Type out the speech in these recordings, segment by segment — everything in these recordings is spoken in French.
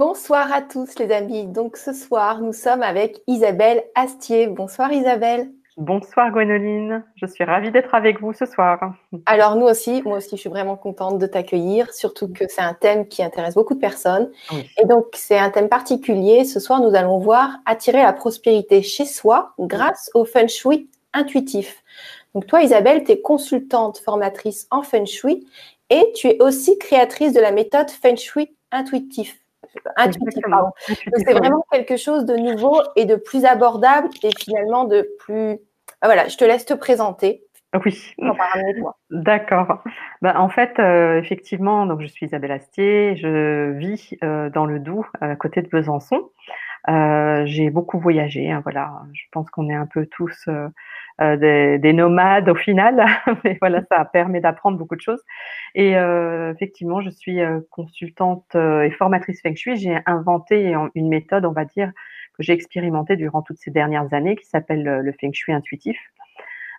Bonsoir à tous les amis. Donc ce soir, nous sommes avec Isabelle Astier. Bonsoir Isabelle. Bonsoir Gwénoline, je suis ravie d'être avec vous ce soir. Alors nous aussi, moi aussi je suis vraiment contente de t'accueillir, surtout que c'est un thème qui intéresse beaucoup de personnes. Et donc c'est un thème particulier. Ce soir nous allons voir attirer la prospérité chez soi grâce au feng shui intuitif. Donc toi Isabelle, tu es consultante formatrice en feng shui et tu es aussi créatrice de la méthode feng shui intuitif. Intuitif, pardon. c'est vraiment quelque chose de nouveau et de plus abordable et finalement de plus ah, voilà, je te laisse te présenter. Oui. D'accord. Ben, en fait, euh, effectivement, donc je suis Isabelle Astier, je vis euh, dans le Doubs, à côté de Besançon. Euh, j'ai beaucoup voyagé, hein, voilà. Je pense qu'on est un peu tous des, des, nomades au final, mais voilà, ça permet d'apprendre beaucoup de choses. Et effectivement, je suis consultante et formatrice Feng Shui. J'ai inventé une méthode, on va dire, que j'ai expérimenté durant toutes ces dernières années, qui s'appelle le Feng Shui intuitif,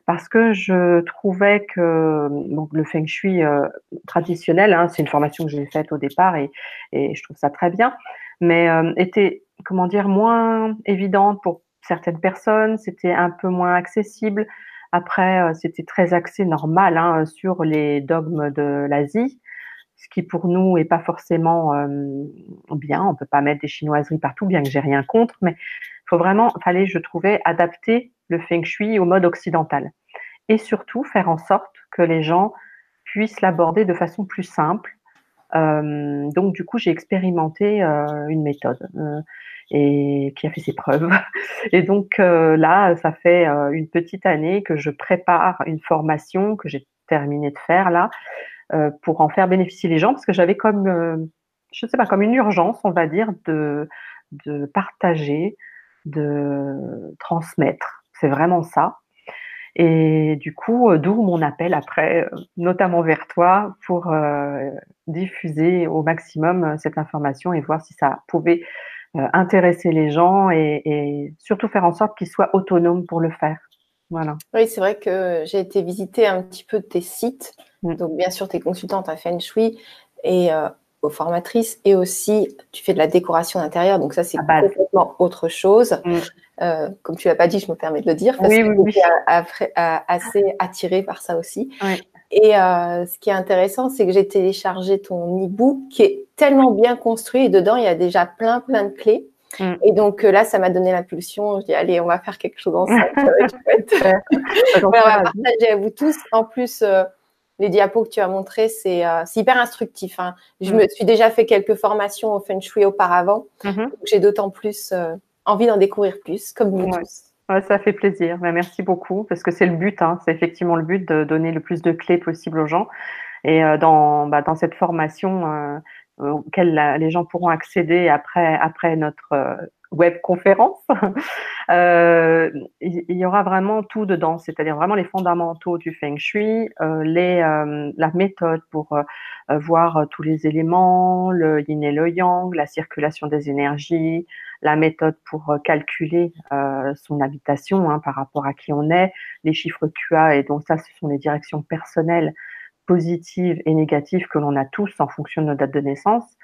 parce que je trouvais que le Feng Shui euh, traditionnel, hein, c'est une formation que j'ai faite au départ et, je trouve ça très bien, mais euh, était comment dire moins évidente pour certaines personnes, c'était un peu moins accessible. Après, euh, c'était très axé normal hein, sur les dogmes de l'Asie ce qui pour nous est pas forcément euh, bien. On peut pas mettre des chinoiseries partout, bien que j'ai rien contre, mais faut vraiment, fallait, je trouvais, adapter le feng shui au mode occidental et surtout faire en sorte que les gens puissent l'aborder de façon plus simple. Euh, donc du coup, j'ai expérimenté euh, une méthode et qui a fait ses preuves. Et donc là, ça fait une petite année que je prépare une formation que j'ai terminé de faire là euh, pour en faire bénéficier les gens, parce que j'avais comme, euh, je sais pas, comme une urgence, on va dire, de, de partager, de transmettre. C'est vraiment ça. Et du coup, euh, d'où mon appel après, notamment vers toi, pour diffuser au maximum cette information et voir si ça pouvait intéresser les gens et, et surtout faire en sorte qu'ils soient autonomes pour le faire. Voilà. Oui, c'est vrai que j'ai été visiter un petit peu tes sites Mm. Donc, bien sûr, tu es consultante à Feng Shui et euh, aux formatrices et aussi tu fais de la décoration d'intérieur. Donc, ça, c'est complètement autre chose. Mm. Euh, comme tu l'as pas dit, je me permets de le dire parce que oui, assez attirée par ça aussi. Et euh, ce qui est intéressant, c'est que j'ai téléchargé ton e-book qui est tellement bien construit et dedans, il y a déjà plein, plein de clés. Mm. Et donc là, ça m'a donné l'impulsion. Je dis, allez, on va faire quelque chose ensemble. on va partager à vous tous. En plus, les diapos que tu as montrés, c'est euh, hyper instructif. Hein. Je mm. me suis déjà fait quelques formations au Feng Shui auparavant. Mm-hmm. J'ai d'autant plus euh, envie d'en découvrir plus, comme vous tous. ça fait plaisir. Ben, merci beaucoup, parce que c'est le but. Hein. C'est effectivement le but de donner le plus de clés possible aux gens. Et euh, dans, bah, dans cette formation auquel les gens pourront accéder après, après notre web conférence. euh, il y aura vraiment tout dedans, c'est-à-dire vraiment les fondamentaux du feng shui, euh, les, euh, la méthode pour euh, voir tous les éléments, le yin et le yang, la circulation des énergies, la méthode pour calculer son habitation hein, par rapport à qui on est, les chiffres QA, et donc ça, ce sont les directions personnelles positives et négatives que l'on a tous en fonction de nos dates de naissance.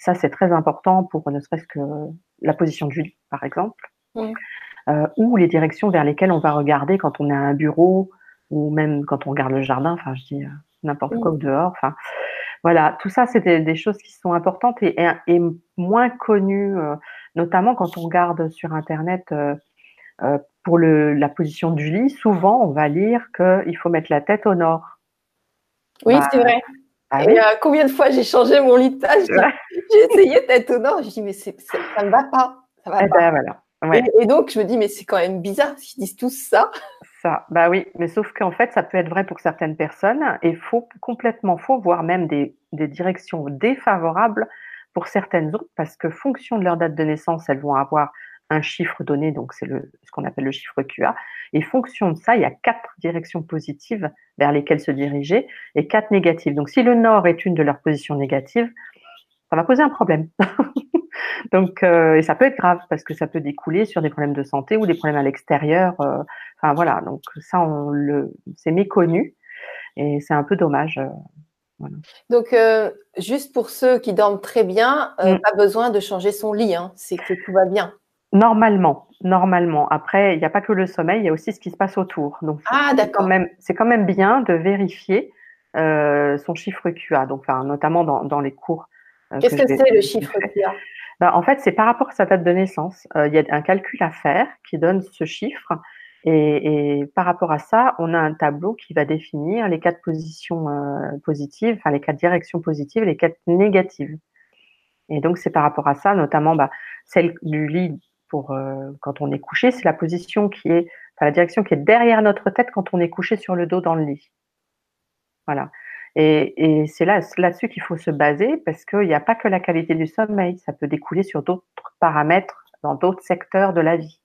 Ça, c'est très important pour ne serait-ce que la position du lit, par exemple, euh, ou les directions vers lesquelles on va regarder quand on est à un bureau ou même quand on regarde le jardin, enfin, je dis euh, n'importe quoi au dehors. Enfin, voilà, tout ça, c'est des, choses qui sont importantes et, et, moins connues, euh, notamment quand on regarde sur Internet pour le, la position du lit. Souvent, on va lire qu'il faut mettre la tête au nord. Oui, c'est bah, vrai. Ah et combien de fois j'ai changé mon lit de J'ai essayé d'être au nord. Je dis, mais ça ne va pas. Ça va eh pas. Ben, et, donc, je me dis, mais c'est quand même bizarre qu'ils disent tous ça. Ça, bah oui, mais sauf qu'en fait, ça peut être vrai pour certaines personnes et faux, complètement faux, voire même des, des directions défavorables pour certaines autres, parce que fonction de leur date de naissance, elles vont avoir un chiffre donné, donc c'est ce qu'on appelle le chiffre QA. Et fonction de ça, il y a quatre directions positives vers lesquelles se diriger et quatre négatives. Donc si le nord est une de leurs positions négatives, ça va poser un problème. donc euh, et ça peut être grave parce que ça peut découler sur des problèmes de santé ou des problèmes à l'extérieur. Euh, enfin voilà, donc ça on le c'est méconnu et c'est un peu dommage. Euh, Donc, juste pour ceux qui dorment très bien, mm. pas besoin de changer son lit, hein. c'est que tout va bien. Normalement, normalement. Après, il n'y a pas que le sommeil, il y a aussi ce qui se passe autour. Donc, ah, d'accord. C'est quand, même bien de vérifier euh, son chiffre QA, donc, notamment dans, les cours. Qu'est-ce que, c'est le chiffre QA ben, En fait, c'est par rapport à sa date de naissance. il y a un calcul à faire qui donne ce chiffre. Et, par rapport à ça, on a un tableau qui va définir les quatre positions euh, positives, enfin les quatre directions positives et les quatre négatives. Et donc c'est par rapport à ça, notamment bah, celle du lit pour euh, quand on est couché, c'est la position qui est, enfin la direction qui est derrière notre tête quand on est couché sur le dos dans le lit. Voilà. Et, et c'est là, là-dessus qu'il faut se baser parce qu'il n'y a pas que la qualité du sommeil, ça peut découler sur d'autres paramètres dans d'autres secteurs de la vie.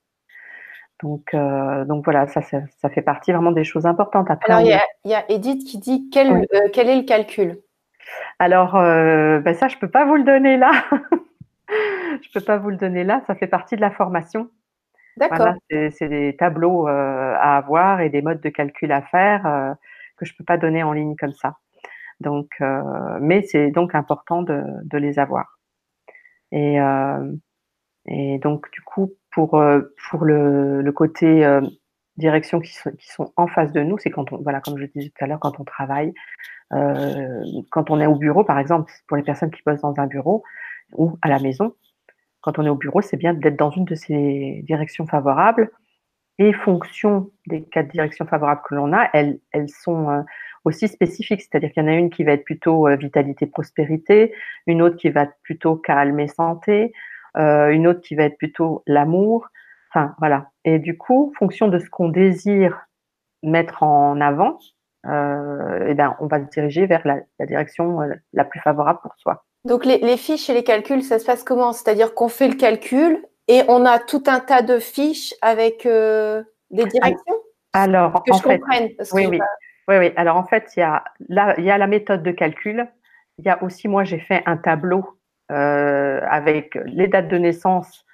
Donc, euh, donc voilà, ça, ça, fait partie vraiment des choses importantes. Après, Alors, il y, a Edith qui dit quel, euh, quel est le calcul? Alors, euh, ben ça, je ne peux pas vous le donner là. je ne peux pas vous le donner là. Ça fait partie de la formation. D'accord. c'est des tableaux à avoir et des modes de calcul à faire que je ne peux pas donner en ligne comme ça. Donc, mais c'est donc important de, de, les avoir. Et, et donc, du coup, pour, euh, pour le, le côté euh, direction qui sont, qui sont en face de nous, c'est quand on, voilà, comme je disais tout à l'heure, quand on travaille, euh, quand on est au bureau, par exemple, pour les personnes qui bossent dans un bureau ou à la maison, quand on est au bureau, c'est bien d'être dans une de ces directions favorables. Et fonction des quatre directions favorables que l'on a, elles, sont aussi spécifiques. C'est-à-dire qu'il y en a une qui va être plutôt vitalité, prospérité, une autre qui va être plutôt calme et santé, euh, une autre qui va être plutôt l'amour. Enfin, voilà. Et du coup, fonction de ce qu'on désire mettre en avant, euh, eh ben, on va se diriger vers la, direction euh, la plus favorable pour soi. Donc, les, fiches et les calculs, ça se passe comment? C'est-à-dire qu'on fait le calcul et on a tout un tas de fiches avec des directions? Alors, que je comprenne. oui, oui. oui, oui. Alors, en fait, il y, a la, il y a la méthode de calcul. Il y a aussi, moi, j'ai fait un tableau euh, avec les dates de naissance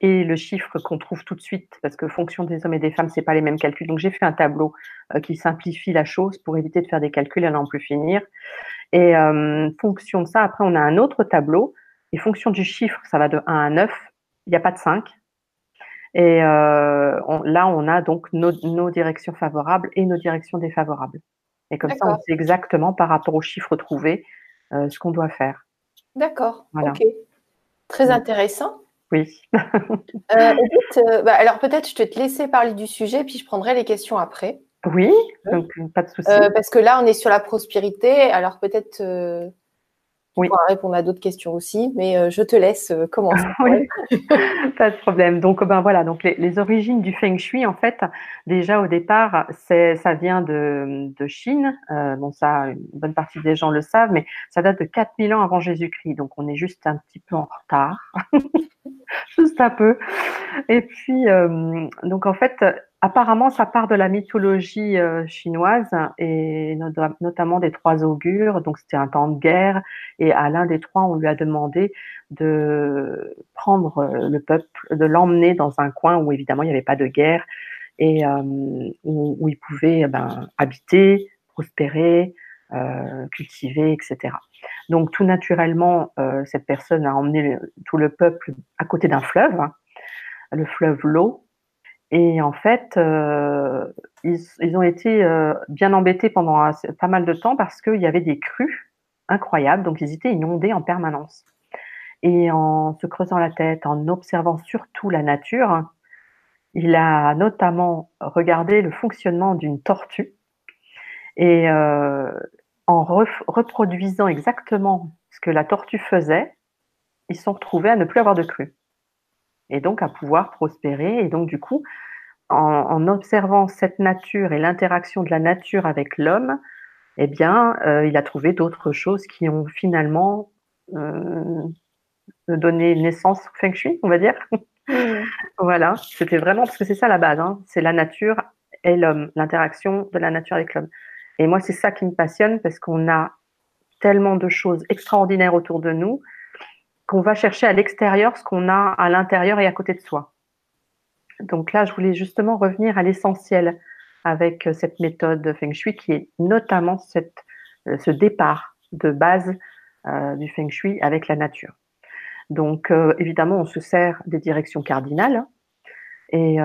et le chiffre qu'on trouve tout de suite, parce que fonction des hommes et des femmes, c'est pas les mêmes calculs. Donc j'ai fait un tableau euh, qui simplifie la chose pour éviter de faire des calculs à n'en plus finir. Et euh, fonction de ça, après on a un autre tableau. Et fonction du chiffre, ça va de 1 à 9. Il n'y a pas de 5. Et euh, là, on a donc nos, nos, directions favorables et nos directions défavorables. Et comme ça, on sait exactement par rapport aux chiffres trouvés euh, ce qu'on doit faire. D'accord. Ok. Très intéressant. Oui. euh, bah, alors peut-être je te laisser parler du sujet, puis je prendrai les questions après. Oui, donc pas de souci. Euh, parce que là, on est sur la prospérité. Alors peut-être euh, oui. On répondre à d'autres questions aussi, mais euh, je te laisse euh, commencer. pas de problème. Donc, ben voilà, donc les, origines du Feng Shui, en fait, déjà au départ, c'est, ça vient de, de Chine. Euh, bon, ça, une bonne partie des gens le savent, mais ça date de 4000 ans avant Jésus-Christ. Donc, on est juste un petit peu en retard. juste un peu. Et puis, euh, donc en fait, Apparemment, ça part de la mythologie euh, chinoise et notamment des trois augures. Donc, c'était un temps de guerre et à l'un des trois, on lui a demandé de prendre euh, le peuple, de l'emmener dans un coin où évidemment il n'y avait pas de guerre et euh, où, il pouvait eh ben, habiter, prospérer, cultiver, etc. Donc, tout naturellement, cette personne a emmené tout le peuple à côté d'un fleuve, hein, le fleuve L'eau et en fait, euh, ils, ils, ont été euh, bien embêtés pendant pas mal de temps parce qu'il y avait des crues incroyables, donc ils étaient inondés en permanence. Et en se creusant la tête, en observant surtout la nature, il a notamment regardé le fonctionnement d'une tortue. Et euh, en reproduisant exactement ce que la tortue faisait, ils sont retrouvés à ne plus avoir de crues et donc à pouvoir prospérer. Et donc du coup, en, observant cette nature et l'interaction de la nature avec l'homme, eh bien, euh, il a trouvé d'autres choses qui ont finalement euh, donné naissance au Feng Shui, on va dire. Mmh. voilà, c'était vraiment parce que c'est ça la base, hein. c'est la nature et l'homme, l'interaction de la nature avec l'homme. Et moi, c'est ça qui me passionne parce qu'on a tellement de choses extraordinaires autour de nous qu'on va chercher à l'extérieur ce qu'on a à l'intérieur et à côté de soi. Donc là, je voulais justement revenir à l'essentiel avec euh, cette méthode Feng Shui qui est notamment euh, ce départ de base du feng shui avec la nature. Donc, évidemment, on se sert des directions cardinales. Et,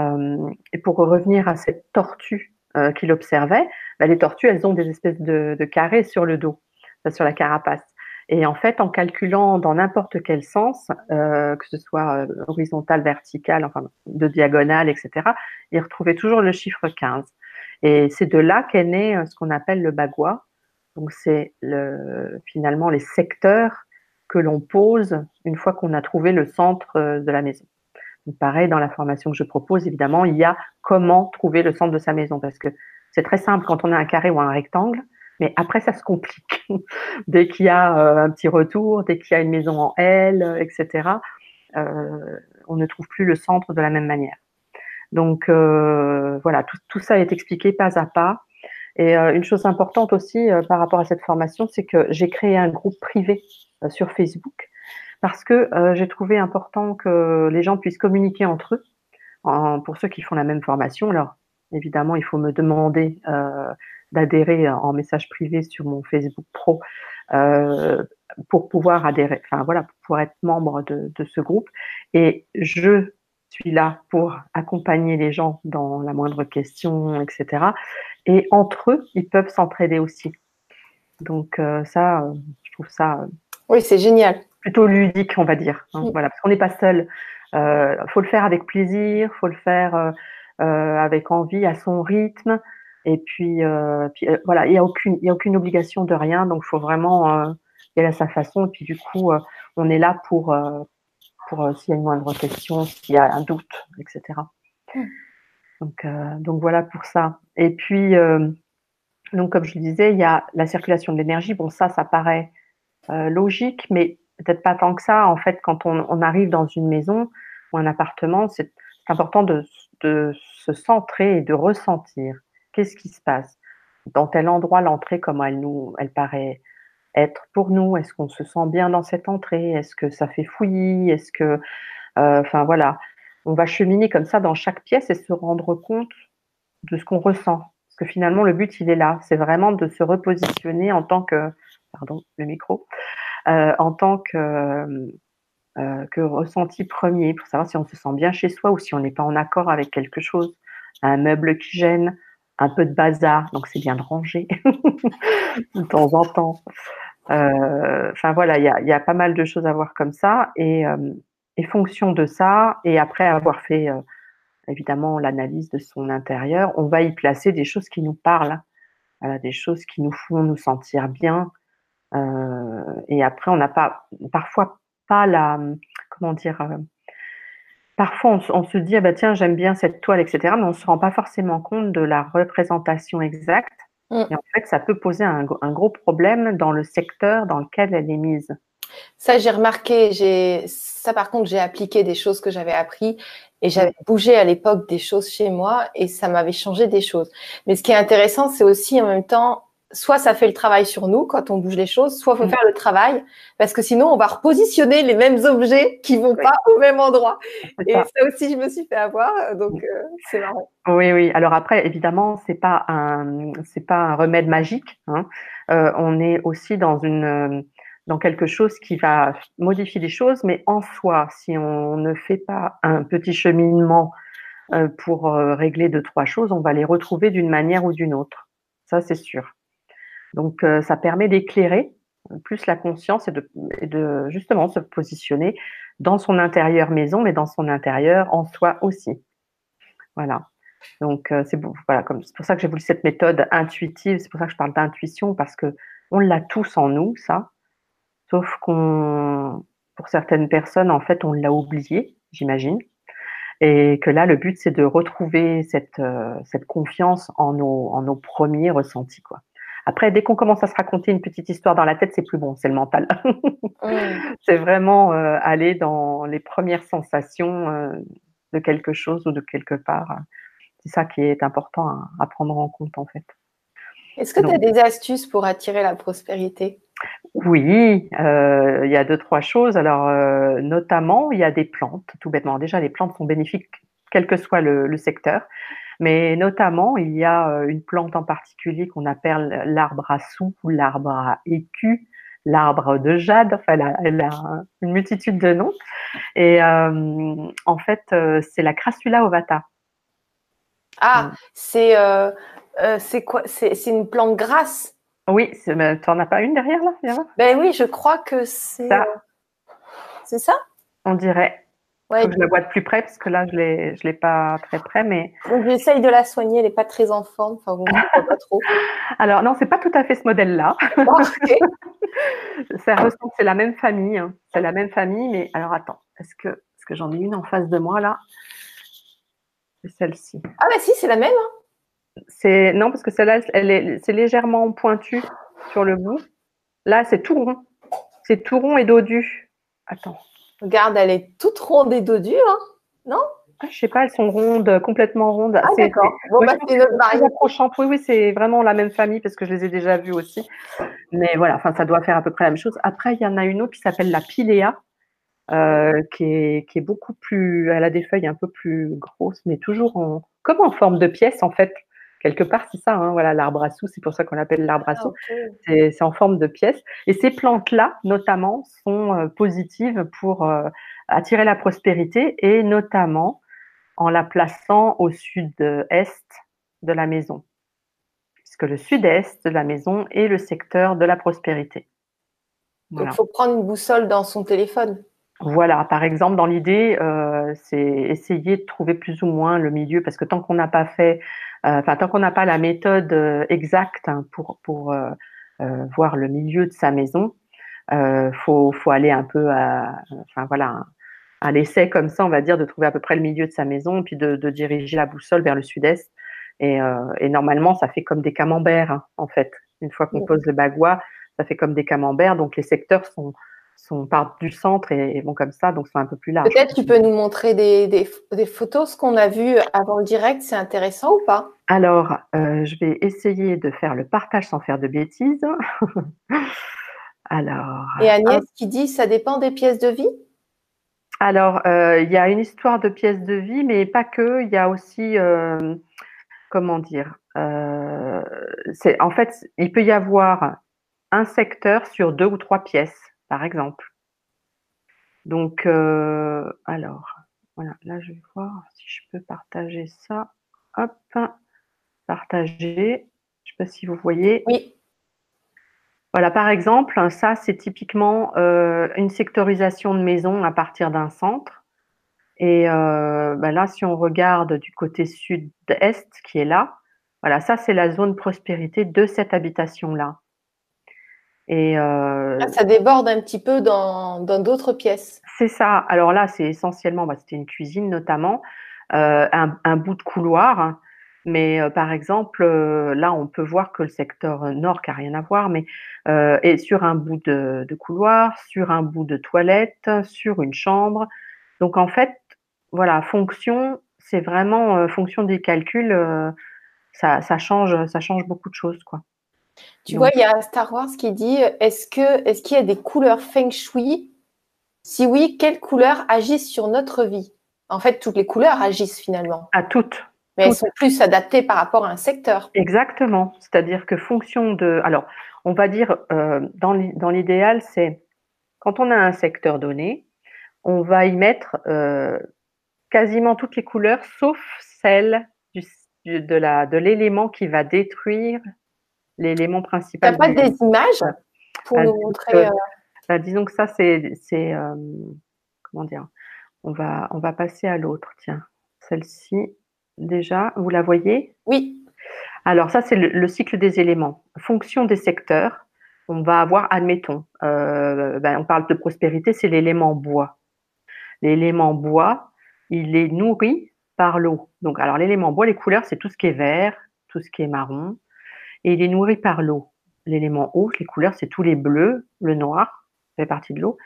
pour revenir à cette tortue qu'il observait, bah, les tortues, elles ont des espèces de carrés sur le dos, sur la carapace. Et en fait, en calculant dans n'importe quel sens, euh, que ce soit euh, horizontal, vertical, enfin de diagonale, etc., il retrouvait toujours le chiffre 15. Et c'est de là qu'est né euh, ce qu'on appelle le bagua. Donc c'est le, finalement les secteurs que l'on pose une fois qu'on a trouvé le centre de la maison. Donc pareil, dans la formation que je propose, évidemment, il y a comment trouver le centre de sa maison, parce que c'est très simple quand on a un carré ou un rectangle. Mais après, ça se complique. dès qu'il y a euh, un petit retour, dès qu'il y a une maison en L, etc., euh, on ne trouve plus le centre de la même manière. Donc euh, voilà, tout, ça est expliqué pas à pas. Et une chose importante aussi par rapport à cette formation, c'est que j'ai créé un groupe privé sur Facebook parce que j'ai trouvé important que les gens puissent communiquer entre eux. pour ceux qui font la même formation, alors évidemment, il faut me demander d'adhérer en message privé sur mon Facebook Pro euh, pour pouvoir adhérer, enfin voilà, pour pouvoir être membre de, de, ce groupe. Et je suis là pour accompagner les gens dans la moindre question, etc. Et entre eux, ils peuvent s'entraider aussi. Donc euh, ça, euh, je trouve ça. oui, c'est génial. Plutôt ludique, on va dire. Hein, Voilà, parce qu'on n'est pas seul. Il faut le faire avec plaisir, faut le faire avec envie, à son rythme. Et puis, euh, puis euh, voilà, il n'y a, aucune, y a aucune obligation de rien, donc il faut vraiment euh, y aller à sa façon. Et puis du coup, euh, on est là pour, pour s'il y a une moindre question, s'il y a un doute, etc. Mmh. Donc, donc voilà pour ça. Et puis, donc comme je le disais, il y a la circulation de l'énergie. Bon, ça, ça paraît logique, mais peut-être pas tant que ça. En fait, quand on, on arrive dans une maison ou un appartement, c'est important de, de se centrer et de ressentir Qu'est-ce qui se passe? Dans tel endroit, l'entrée, comment elle nous, elle paraît être pour nous? Est-ce qu'on se sent bien dans cette entrée? Est-ce que ça fait fouillis? Est-ce que, euh, enfin voilà, on va cheminer comme ça dans chaque pièce et se rendre compte de ce qu'on ressent. Parce que finalement, le but, il est là. C'est vraiment de se repositionner en tant que, pardon, le micro, euh, en tant que, euh, que ressenti premier pour savoir si on se sent bien chez soi ou si on n'est pas en accord avec quelque chose, un meuble qui gêne, un peu de bazar, donc c'est bien de ranger de temps en temps. Euh, enfin voilà, il y a, pas mal de choses à voir comme ça. Et, euh, fonction de ça, et après avoir fait euh, évidemment l'analyse de son intérieur, on va y placer des choses qui nous parlent, des choses qui nous font nous sentir bien. et après, on n'a pas, parfois pas la, comment dire, parfois on, se dit ah bah tiens j'aime bien cette toile etc mais on ne se rend pas forcément compte de la représentation exacte mm. et en fait ça peut poser un, gros problème dans le secteur dans lequel elle est mise. Ça j'ai remarqué, j'ai ça par contre j'ai appliqué des choses que j'avais appris et j'avais bougé à l'époque des choses chez moi et ça m'avait changé des choses. Mais ce qui est intéressant c'est aussi en même temps soit ça fait le travail sur nous quand on bouge les choses, soit faut mm. faire le travail parce que sinon on va repositionner les mêmes objets qui vont pas au même endroit. Et ça. aussi je me suis fait avoir, donc euh, c'est marrant. Oui oui. Alors après évidemment c'est pas un c'est pas un remède magique. Hein. Euh, on est aussi dans une dans quelque chose qui va modifier les choses, mais en soi si on ne fait pas un petit cheminement euh, pour régler deux trois choses, on va les retrouver d'une manière ou d'une autre. Ça c'est sûr. Donc, euh, ça permet d'éclairer plus la conscience et de, justement se positionner dans son intérieur maison, mais dans son intérieur en soi aussi. Voilà. Donc, euh, c'est pour ça que j'ai voulu cette méthode intuitive. C'est pour ça que je parle d'intuition parce que on l'a tous en nous, ça. Sauf qu'on, pour certaines personnes, en fait, on l'a oublié, j'imagine. Et que là, le but, c'est de retrouver cette, euh, confiance en nos, en nos premiers ressentis, quoi. Après, dès qu'on commence à se raconter une petite histoire dans la tête, c'est plus bon, c'est le mental. c'est vraiment euh, aller dans les premières sensations euh, de quelque chose ou de quelque part. C'est ça qui est important à, prendre en compte, en fait. Est-ce que tu as des astuces pour attirer la prospérité? Oui, euh, il y a deux, trois choses. Alors, notamment, il y a des plantes, tout bêtement. Déjà, les plantes sont bénéfiques, quel que soit le secteur. Mais notamment, il y a euh, une plante en particulier qu'on appelle l'arbre à sou ou l'arbre à écu, l'arbre de jade. Enfin, elle a, une multitude de noms. Et en fait, c'est la Crassula ovata. Ah, c'est c'est quoi C'est une plante grasse. Oui, tu n'en as pas une derrière là Ben oui, je crois que c'est. C'est ça? On dirait. Ouais, je la vois de plus près parce que là, je ne l'ai pas très près. Mais... j'essaye de la soigner, elle n'est pas très en forme. Enfin, vous ne pas trop. Alors, non, c'est pas tout à fait ce modèle-là. ça ressemble, c'est la même famille. Hein. C'est la même famille, mais alors attends, est-ce que, est que j'en ai une en face de moi là? C'est celle-ci. Ah, bah si, c'est la même. Hein. C'est Non, parce que celle-là, elle est, c'est légèrement pointu sur le bout. Là, c'est tout rond. C'est tout rond et dodu. Attends. Regarde, elle est toute ronde et dodue, hein non? Ah, Je sais pas, elles sont rondes, complètement rondes. Ah, d'accord. Bon, bah, c'est notre variante. Oui, oui, c'est vraiment la même famille parce que je les ai déjà vues aussi. Mais voilà, enfin, ça doit faire à peu près la même chose. Après, il y en a une autre qui s'appelle la Pilea, euh, qui, est, qui est beaucoup plus. Elle a des feuilles un peu plus grosses, mais toujours en, comme en forme de pièce, en fait quelque part, c'est ça, hein, voilà, l'arbre à sous, c'est pour ça qu'on l'appelle l'arbre à sous. C'est en forme de pièce. Et ces plantes-là, notamment, sont euh, positives pour euh, attirer la prospérité et notamment en la plaçant au sud-est de la maison. Puisque le sud-est de la maison est le secteur de la prospérité. Donc, il faut prendre une boussole dans son téléphone. Voilà, par exemple, dans l'idée, euh, c'est essayer de trouver plus ou moins le milieu, parce que tant qu'on n'a pas fait euh, enfin tant qu'on n'a pas la méthode euh, exacte hein, pour pour euh, voir le milieu de sa maison, faut faut aller un peu à enfin voilà à l'essai comme ça, on va dire, de trouver à peu près le milieu de sa maison, puis de, de diriger la boussole vers le sud-est. Et, et, normalement, ça fait comme des camemberts, hein, en fait. Une fois qu'on pose le bagua, ça fait comme des camemberts. Donc les secteurs sont, sont partent du centre et, vont comme ça, donc sont un peu plus larges. Peut-être tu peux nous montrer des, des, photos, ce qu'on a vu avant le direct, c'est intéressant ou pas? Alors, euh, je vais essayer de faire le partage sans faire de bêtises. Alors. Et Agnès qui dit, ça dépend des pièces de vie? Alors, euh, il y a une histoire de pièces de vie, mais pas que. Il y a aussi, euh, comment dire, en fait, il peut y avoir un secteur sur deux ou trois pièces par exemple. Donc, euh, alors, voilà, là je vais voir si je peux partager ça. Hop, partager. Je ne sais pas si vous voyez. Oui. Voilà, par exemple, ça c'est typiquement euh, une sectorisation de maison à partir d'un centre. Et euh, ben là, si on regarde du côté sud-est qui est là, voilà, ça c'est la zone prospérité de cette habitation-là. Et euh, ah, ça déborde un petit peu dans d'autres pièces. C'est ça. Alors là, c'est essentiellement, bah, c'était une cuisine notamment, euh, un, bout de couloir. Mais euh, par exemple, là, on peut voir que le secteur nord, qui n'a rien à voir, mais est sur un bout de, couloir, sur un bout de toilette, sur une chambre. Donc en fait, voilà, fonction, c'est vraiment fonction des calculs, ça, ça, change, ça change beaucoup de choses, quoi. Tu vois, il y a Star Wars qui dit est-ce que est-ce qu'il y a des couleurs feng shui? Si oui, quelles couleurs agissent sur notre vie? En fait, toutes les couleurs agissent finalement. À toutes. Mais elles sont plus adaptées par rapport à un secteur. Exactement. C'est-à-dire que fonction de. Alors, on va dire, euh, dans l'idéal, c'est quand on a un secteur donné, on va y mettre euh, quasiment toutes les couleurs, sauf celle du, de l'élément qui va détruire l'élément principal. Tu n'as pas des images pour nous montrer euh, bah, Disons que ça, c'est. Euh, comment dire on va, on va passer à l'autre. Tiens, celle-ci, déjà, vous la voyez? Oui. Alors, ça, c'est le, cycle des éléments. Fonction des secteurs, on va avoir, admettons, euh, ben, on parle de prospérité, c'est l'élément bois. L'élément bois, il est nourri par l'eau. Donc, alors, l'élément bois, les couleurs, c'est tout ce qui est vert, tout ce qui est marron, et il est nourri par l'eau. L'élément eau, les couleurs, c'est tous les bleus, le noir, ça fait partie de l'eau.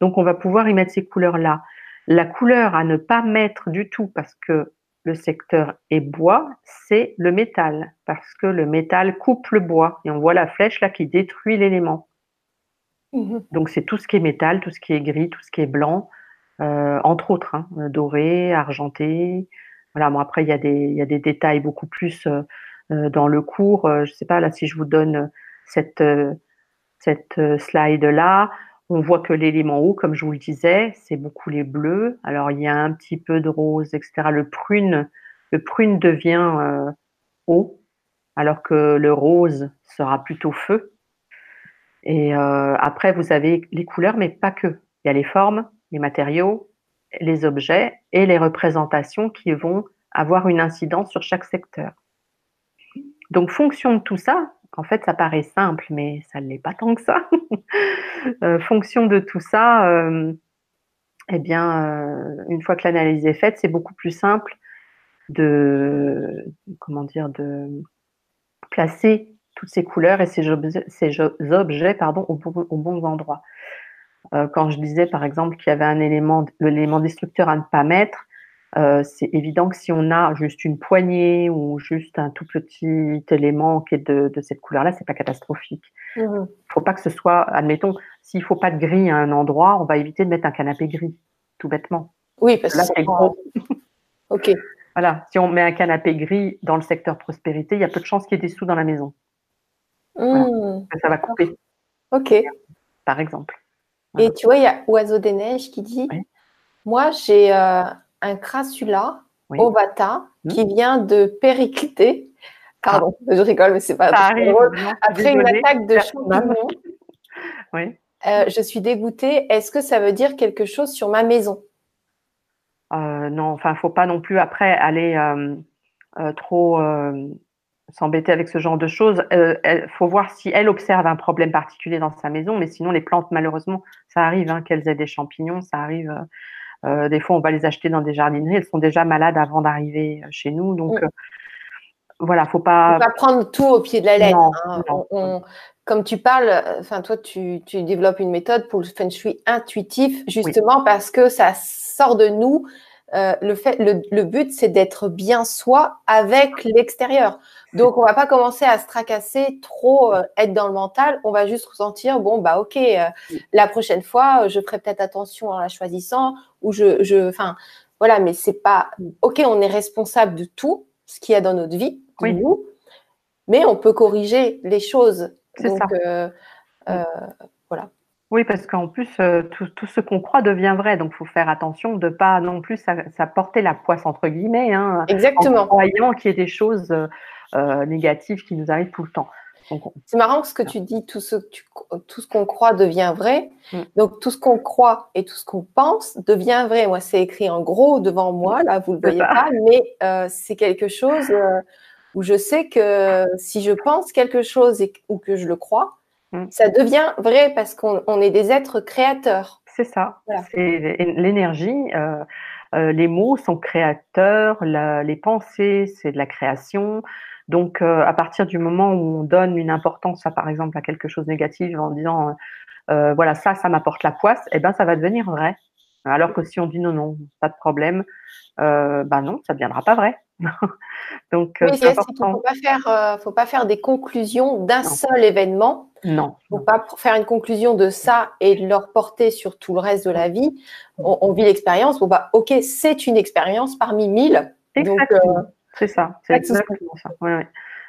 Donc on va pouvoir y mettre ces couleurs-là. La couleur à ne pas mettre du tout parce que le secteur est bois, c'est le métal, parce que le métal coupe le bois. Et on voit la flèche là qui détruit l'élément. Mmh Donc c'est tout ce qui est métal, tout ce qui est gris, tout ce qui est blanc, euh, entre autres, hein, doré, argenté. Voilà, bon après il y, a des, il y a des détails beaucoup plus euh, euh, dans le cours. Euh, je ne sais pas là si je vous donne cette cette slide-là, on voit que l'élément haut, comme je vous le disais, c'est beaucoup les bleus. Alors il y a un petit peu de rose, etc. Le prune, le prune devient euh, haut, alors que le rose sera plutôt feu. Et euh, après, vous avez les couleurs, mais pas que. Il y a les formes, les matériaux, les objets et les représentations qui vont avoir une incidence sur chaque secteur. Donc, fonction de tout ça, en fait, ça paraît simple, mais ça ne l'est pas tant que ça. euh, fonction de tout ça, euh, eh bien, euh, une fois que l'analyse est faite, c'est beaucoup plus simple de, comment dire, de placer toutes ces couleurs et ces, objets, ces objets pardon, au, au bons endroits. Quand je disais, par exemple, qu'il y avait un élément, l'élément destructeur à ne pas mettre, euh, c'est évident que si on a juste une poignée ou juste un tout petit élément qui est de, cette couleur-là, c'est pas catastrophique. Il mmh. faut pas que ce soit, admettons, s'il faut pas de gris à un endroit, on va éviter de mettre un canapé gris, tout bêtement. Oui, parce que c'est gros. ok. Voilà, si on met un canapé gris dans le secteur prospérité, il y a peu de chances qu'il y ait des sous dans la maison. Mmh. Ça va couper. Ok. Par exemple. Et tu vois, il y a Oiseau des Neiges qui dit Moi, j'ai euh, un crassula ovata hmm. qui vient de péricliter. Pardon, ah. je rigole, mais c'est pas drôle. Après une attaque de champignons, euh, je suis dégoûtée. Est-ce que ça veut dire quelque chose sur ma maison? Euh, Non, enfin, faut pas non plus après aller euh, trop s'embêter avec ce genre de choses. Il faut voir si elle observe un problème particulier dans sa maison, mais sinon les plantes, malheureusement, ça arrive hein, qu'elles aient des champignons, ça arrive euh, des fois, on va les acheter dans des jardineries. Elles sont déjà malades avant d'arriver euh, chez nous. Donc, mm. euh, voilà, faut pas. Faut pas prendre tout au pied de la lettre. Hein. comme tu parles, enfin, toi, tu, développes une méthode pour le feng shui intuitif, justement parce que ça sort de nous. le, fait, le but, c'est d'être bien soi avec l'extérieur. Donc, on va pas commencer à se tracasser, trop euh, être dans le mental. On va juste ressentir, bon, bah, ok, euh, la prochaine fois, je ferai peut-être attention en la choisissant, ou je, je, enfin, voilà, mais c'est pas, ok, on est responsable de tout ce qu'il y a dans notre vie, oui. nous, mais on peut corriger les choses. C'est ça. Euh, voilà. Oui, parce qu'en plus, tout, ce qu'on croit devient vrai. Donc, il faut faire attention de pas non plus ça, porter la poisse, entre guillemets. Hein, Exactement. En croyant qu'il y ait des choses euh, négatives qui nous arrivent tout le temps. C'est marrant ce que tu dis, tout ce, tout ce qu'on croit devient vrai. Mm. Donc tout ce qu'on croit et tout ce qu'on pense devient vrai. Moi, c'est écrit en gros devant moi, là, vous le voyez pas, mais euh, c'est quelque chose euh, où je sais que si je pense quelque chose et, ou que je le crois, mm. ça devient vrai parce qu'on est des êtres créateurs. C'est ça. C'est l'énergie. les mots sont créateurs, les pensées, c'est de la création. Donc, euh, à partir du moment où on donne une importance, à, par exemple, à quelque chose de négatif en disant, euh, euh, voilà, ça, ça m'apporte la poisse, eh ben, ça va devenir vrai. Alors que si on dit non, non, pas de problème, euh, ben non, ça ne deviendra pas vrai. Donc, oui, c'est important. Faut pas faire, faut pas faire des conclusions d'un seul événement. Non. Faut pas faire une conclusion de ça et de leur porter sur tout le reste de la vie. On, vit l'expérience. Bon bah, ok, c'est une expérience parmi mille. Exactement. C'est ça, c'est exactement ça.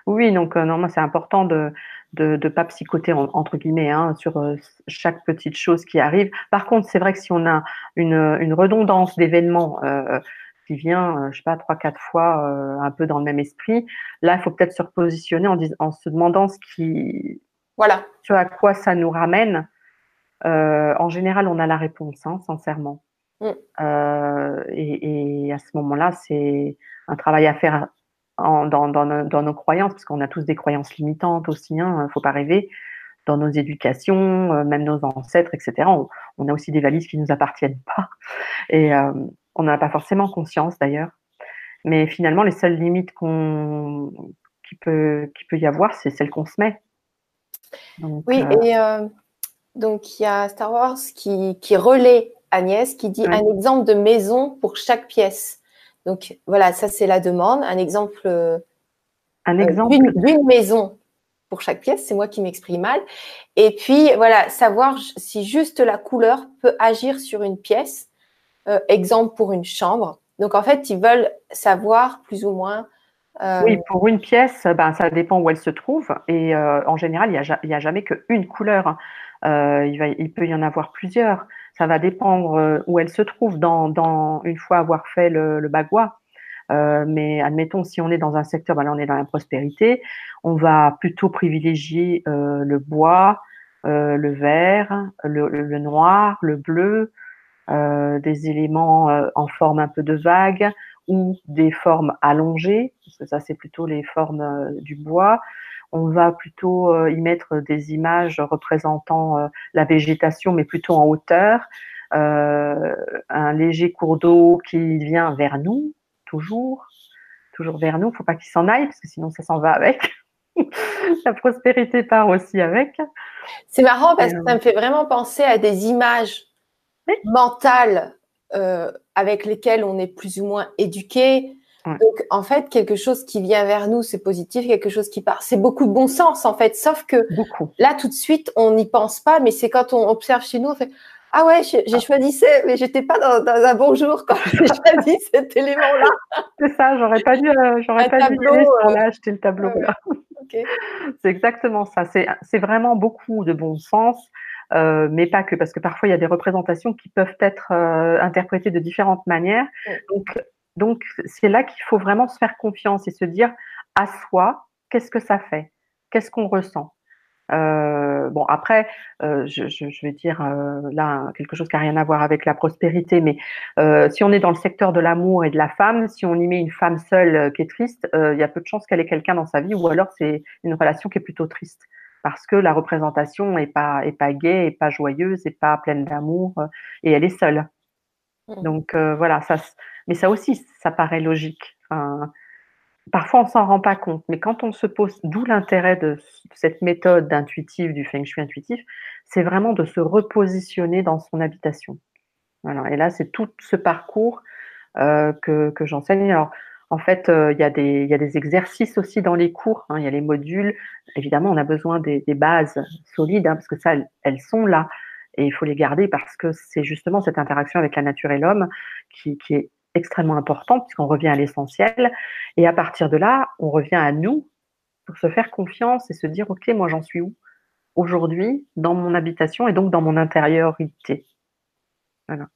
Oui, donc euh, non, c'est important de ne de, pas psychoter entre guillemets hein, sur euh, chaque petite chose qui arrive. Par contre, c'est vrai que si on a une, une redondance d'événements euh, qui vient, je sais pas, trois, quatre fois un peu dans le même esprit, là, il faut peut-être se repositionner en, en se demandant ce qui, voilà, à quoi ça nous ramène. en général, on a la réponse, hein, sincèrement. Mm. Et, et, à ce moment-là, c'est un travail à faire dans, dans, nos, croyances, parce qu'on a tous des croyances limitantes aussi, il hein, ne faut pas rêver, dans nos éducations, euh, même nos ancêtres, etc. On, a aussi des valises qui ne nous appartiennent pas, et euh, on n'en a pas forcément conscience d'ailleurs. Mais finalement, les seules limites qu'on qui peut, qui peut y avoir, c'est celles qu'on se met. oui, euh, et donc il y a Star Wars qui, qui relaie Agnès, qui dit un exemple de maison pour chaque pièce. Donc voilà, ça c'est la demande. Un exemple, un euh, exemple d'une maison pour chaque pièce. C'est moi qui m'exprime mal. Et puis voilà, savoir si juste la couleur peut agir sur une pièce. Euh, exemple pour une chambre. Donc en fait, ils veulent savoir plus ou moins Oui, pour une pièce, ben, ça dépend où elle se trouve. Et en général, il n'y a, a, jamais qu'une couleur. il, va, il peut y en avoir plusieurs. Ça va dépendre où elle se trouve dans, dans une fois avoir fait le, le bagua. Euh, mais admettons, si on est dans un secteur, ben là on est dans la prospérité, on va plutôt privilégier euh, le bois, euh, le vert, le, le, noir, le bleu, euh, des éléments euh, en forme un peu de vague ou des formes allongées, parce que ça c'est plutôt les formes euh, du bois. On va plutôt y mettre des images représentant la végétation, mais plutôt en hauteur. un léger cours d'eau qui vient vers nous, toujours, toujours vers nous. Il ne faut pas qu'il s'en aille, parce que sinon ça s'en va avec. la prospérité part aussi avec. C'est marrant parce que ça me fait vraiment penser à des images mentales euh, avec lesquelles on est plus ou moins éduqué. Donc, en fait, quelque chose qui vient vers nous, c'est positif. Quelque chose qui part, c'est beaucoup de bon sens, en fait. Sauf que là, tout de suite, on n'y pense pas, mais c'est quand on observe chez nous, on fait ah ouais, j'ai ah. choisi ça, mais j'étais pas dans, dans, un bon jour quand j'ai choisi cet élément-là. C'est ça, j'aurais pas dû, euh, j'aurais pas tableau, dû euh... là, acheter le tableau. C'est exactement ça. C'est vraiment beaucoup de bon sens, euh, mais pas que, parce que parfois il y a des représentations qui peuvent être euh, interprétées de différentes manières. Donc, donc c'est là qu'il faut vraiment se faire confiance et se dire à soi, qu'est-ce que ça fait, qu'est-ce qu'on ressent? Euh, bon, après, euh, je, je, je, vais dire euh, là quelque chose qui n'a rien à voir avec la prospérité, mais euh, si on est dans le secteur de l'amour et de la femme, si on y met une femme seule euh, qui est triste, il y a peu de chances qu'elle ait quelqu'un dans sa vie, ou alors c'est une relation qui est plutôt triste, parce que la représentation est pas est pas gaie, est pas joyeuse, est pas pleine d'amour, et elle est seule. Mmh. Donc voilà, ça, mais ça aussi, ça paraît logique. Enfin, Parfois, on s'en rend pas compte, mais quand on se pose, d'où l'intérêt de cette méthode intuitive du feng shui intuitif, c'est vraiment de se repositionner dans son habitation. Voilà. Et là, c'est tout ce parcours euh, que, que j'enseigne. Alors, en fait, euh, il, y a des, exercices aussi dans les cours. Hein, il y a les modules. Évidemment, on a besoin des, bases solides hein, parce que ça, elles, sont là et il faut les garder parce que c'est justement cette interaction avec la nature et l'homme qui, est extrêmement important puisqu'on revient à l'essentiel. Et à partir de là, on revient à nous pour se faire confiance et se dire, OK, moi j'en suis où aujourd'hui dans mon habitation et donc dans mon intériorité? Voilà.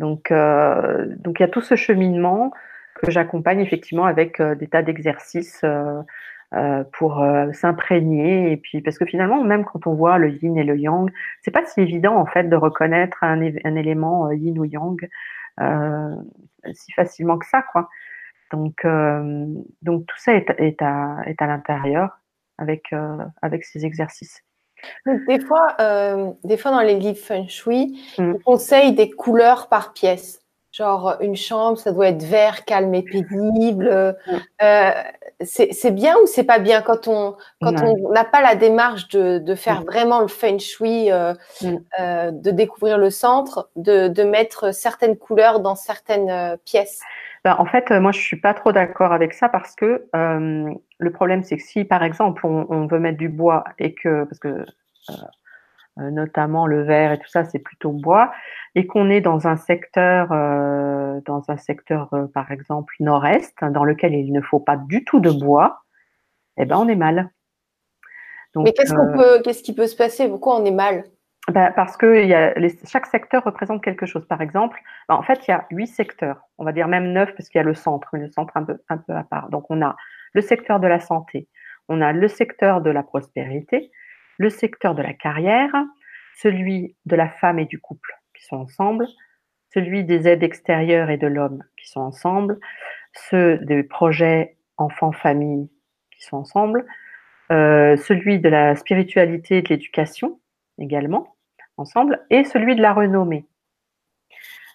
Donc, euh, donc il y a tout ce cheminement que j'accompagne effectivement avec euh, des tas d'exercices euh, euh pour s'imprégner et puis parce que finalement même quand on voit le yin et le yang, c'est pas si évident en fait de reconnaître un, un élément yin ou yang euh, si facilement que ça, quoi. Donc, euh, donc tout ça est, est à, est à l'intérieur avec, euh, avec ces exercices. des fois, des fois dans les livres feng shui, mm. on conseille des couleurs par pièce. Genre une chambre, ça doit être vert, calme et pénible. Euh, c'est bien ou c'est pas bien quand on quand on n'a pas la démarche de, de faire vraiment le feng shui, euh, euh, de découvrir le centre, de, de, mettre certaines couleurs dans certaines euh, pièces? Ben, en fait, moi, je suis pas trop d'accord avec ça parce que euh, le problème, c'est que si, par exemple, on, on, veut mettre du bois et que parce que euh, notamment le verre et tout ça, c'est plutôt bois, et qu'on est dans un secteur, euh, dans un secteur, euh, par exemple, nord-est, dans lequel il ne faut pas du tout de bois, eh ben, on est mal. Donc, Mais qu'est-ce qu'on peut, qu'est-ce qui peut se passer? Pourquoi on est mal? Ben parce que y a les, chaque secteur représente quelque chose. Par exemple, ben en fait, il y a huit secteurs. On va dire même neuf parce qu'il y a le centre, le centre un peu, un peu à part. Donc, on a le secteur de la santé, on a le secteur de la prospérité, le secteur de la carrière, celui de la femme et du couple qui sont ensemble, celui des aides extérieures et de l'homme qui sont ensemble, ceux des projets enfants-famille qui sont ensemble, euh, celui de la spiritualité et de l'éducation également ensemble, et celui de la renommée.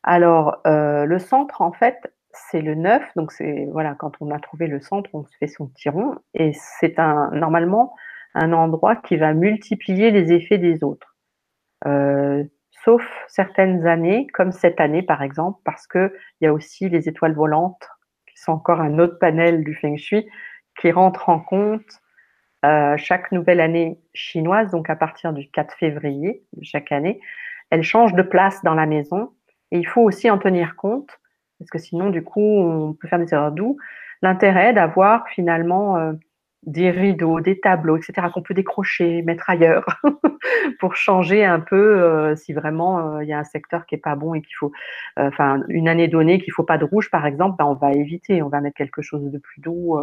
Alors, euh, le centre, en fait, c'est le neuf, donc c'est voilà, quand on a trouvé le centre, on se fait son tiron, et c'est un normalement un endroit qui va multiplier les effets des autres. Euh, sauf certaines années, comme cette année par exemple, parce que il y a aussi les étoiles volantes, qui sont encore un autre panel du Feng Shui, qui rentrent en compte euh, chaque nouvelle année chinoise, donc à partir du 4 février de chaque année, elle change de place dans la maison. Et il faut aussi en tenir compte, parce que sinon du coup on peut faire des erreurs. D'où l'intérêt d'avoir finalement euh, des rideaux, des tableaux, etc., qu'on peut décrocher, mettre ailleurs, pour changer un peu euh, si vraiment il y a un secteur qui est pas bon et qu'il faut, enfin, une année donnée qu'il faut pas de rouge, par exemple, ben, on va éviter, on va mettre quelque chose de plus doux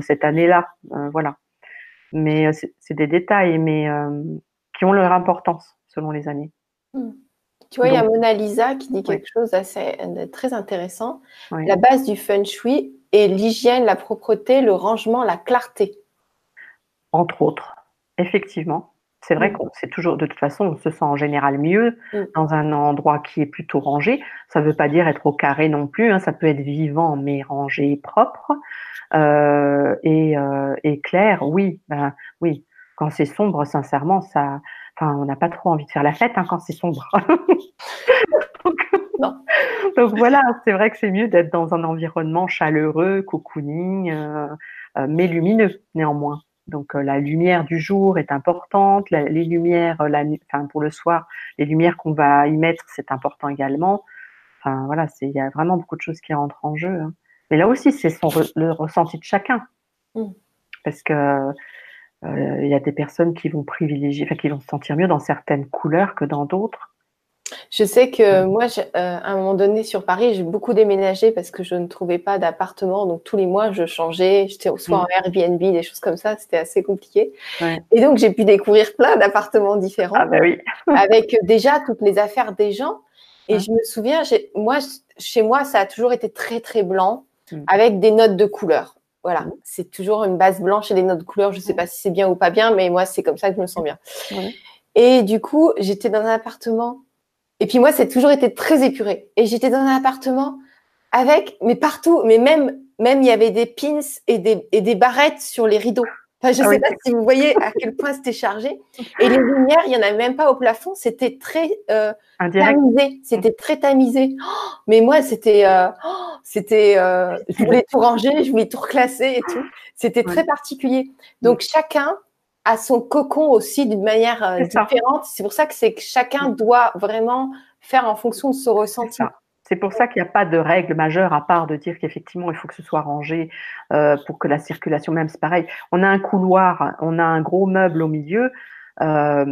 cette année-là, voilà. Mais c'est des détails, mais qui ont leur importance selon les années. Mmh. Tu vois, il y a Mona Lisa qui dit quelque chose d'assez très intéressant. La base du feng shui est l'hygiène, la propreté, le rangement, la clarté. Entre autres, effectivement. C'est vrai mm. qu'on c'est toujours, de toute façon, on se sent en général mieux mm. dans un endroit qui est plutôt rangé. Ça ne veut pas dire être au carré non plus. Hein. Ça peut être vivant mais rangé, propre euh, et, euh, et, clair. Oui, ben oui. Quand c'est sombre, sincèrement, ça, on n'a pas trop envie de faire la fête hein, quand c'est sombre. donc, voilà, c'est vrai que c'est mieux d'être dans un environnement chaleureux, cocooning, euh, euh, mais lumineux néanmoins. Donc euh, la lumière du jour est importante, les lumières, la, enfin, pour le soir, les lumières qu'on va y mettre, c'est important également. Enfin voilà, il y a vraiment beaucoup de choses qui rentrent en jeu. Hein. Mais là aussi, c'est le ressenti de chacun. Mmh. Parce que euh, il y a des personnes qui vont privilégier, enfin, qui vont se sentir mieux dans certaines couleurs que dans d'autres. Je sais que moi, euh, à un moment donné sur Paris, j'ai beaucoup déménagé parce que je ne trouvais pas d'appartement. Donc tous les mois, je changeais. J'étais soit en mm. Airbnb, des choses comme ça. C'était assez compliqué. Et donc j'ai pu découvrir plein d'appartements différents. Ah bah oui. avec déjà toutes les affaires des gens. Et je me souviens, moi, chez moi, ça a toujours été très très blanc, mm. avec des notes de couleurs. Voilà, mmh. c'est toujours une base blanche et des notes de couleur. Je ne sais pas si c'est bien ou pas bien, mais moi, c'est comme ça que je me sens bien. Et du coup, j'étais dans un appartement. Et puis moi, c'est toujours été très épuré. Et j'étais dans un appartement avec, mais partout, mais même, même il y avait des pins et des, et des barrettes sur les rideaux. Enfin, je ne ah sais pas si vous voyez à quel point c'était chargé. Et les lumières, il n'y en a même pas au plafond. C'était très euh, tamisé. C'était très tamisé. Oh, mais moi, c'était, euh, oh, c'était, euh, je voulais tout ranger, je voulais tout reclasser et tout. C'était très particulier. Donc chacun a son cocon aussi d'une manière euh, différente. C'est pour ça que c'est que chacun doit vraiment faire en fonction de son ressenti. C'est pour ça qu'il n'y a pas de règle majeure à part de dire qu'effectivement il faut que ce soit rangé euh, pour que la circulation, même c'est pareil. On a un couloir, on a un gros meuble au milieu. Euh,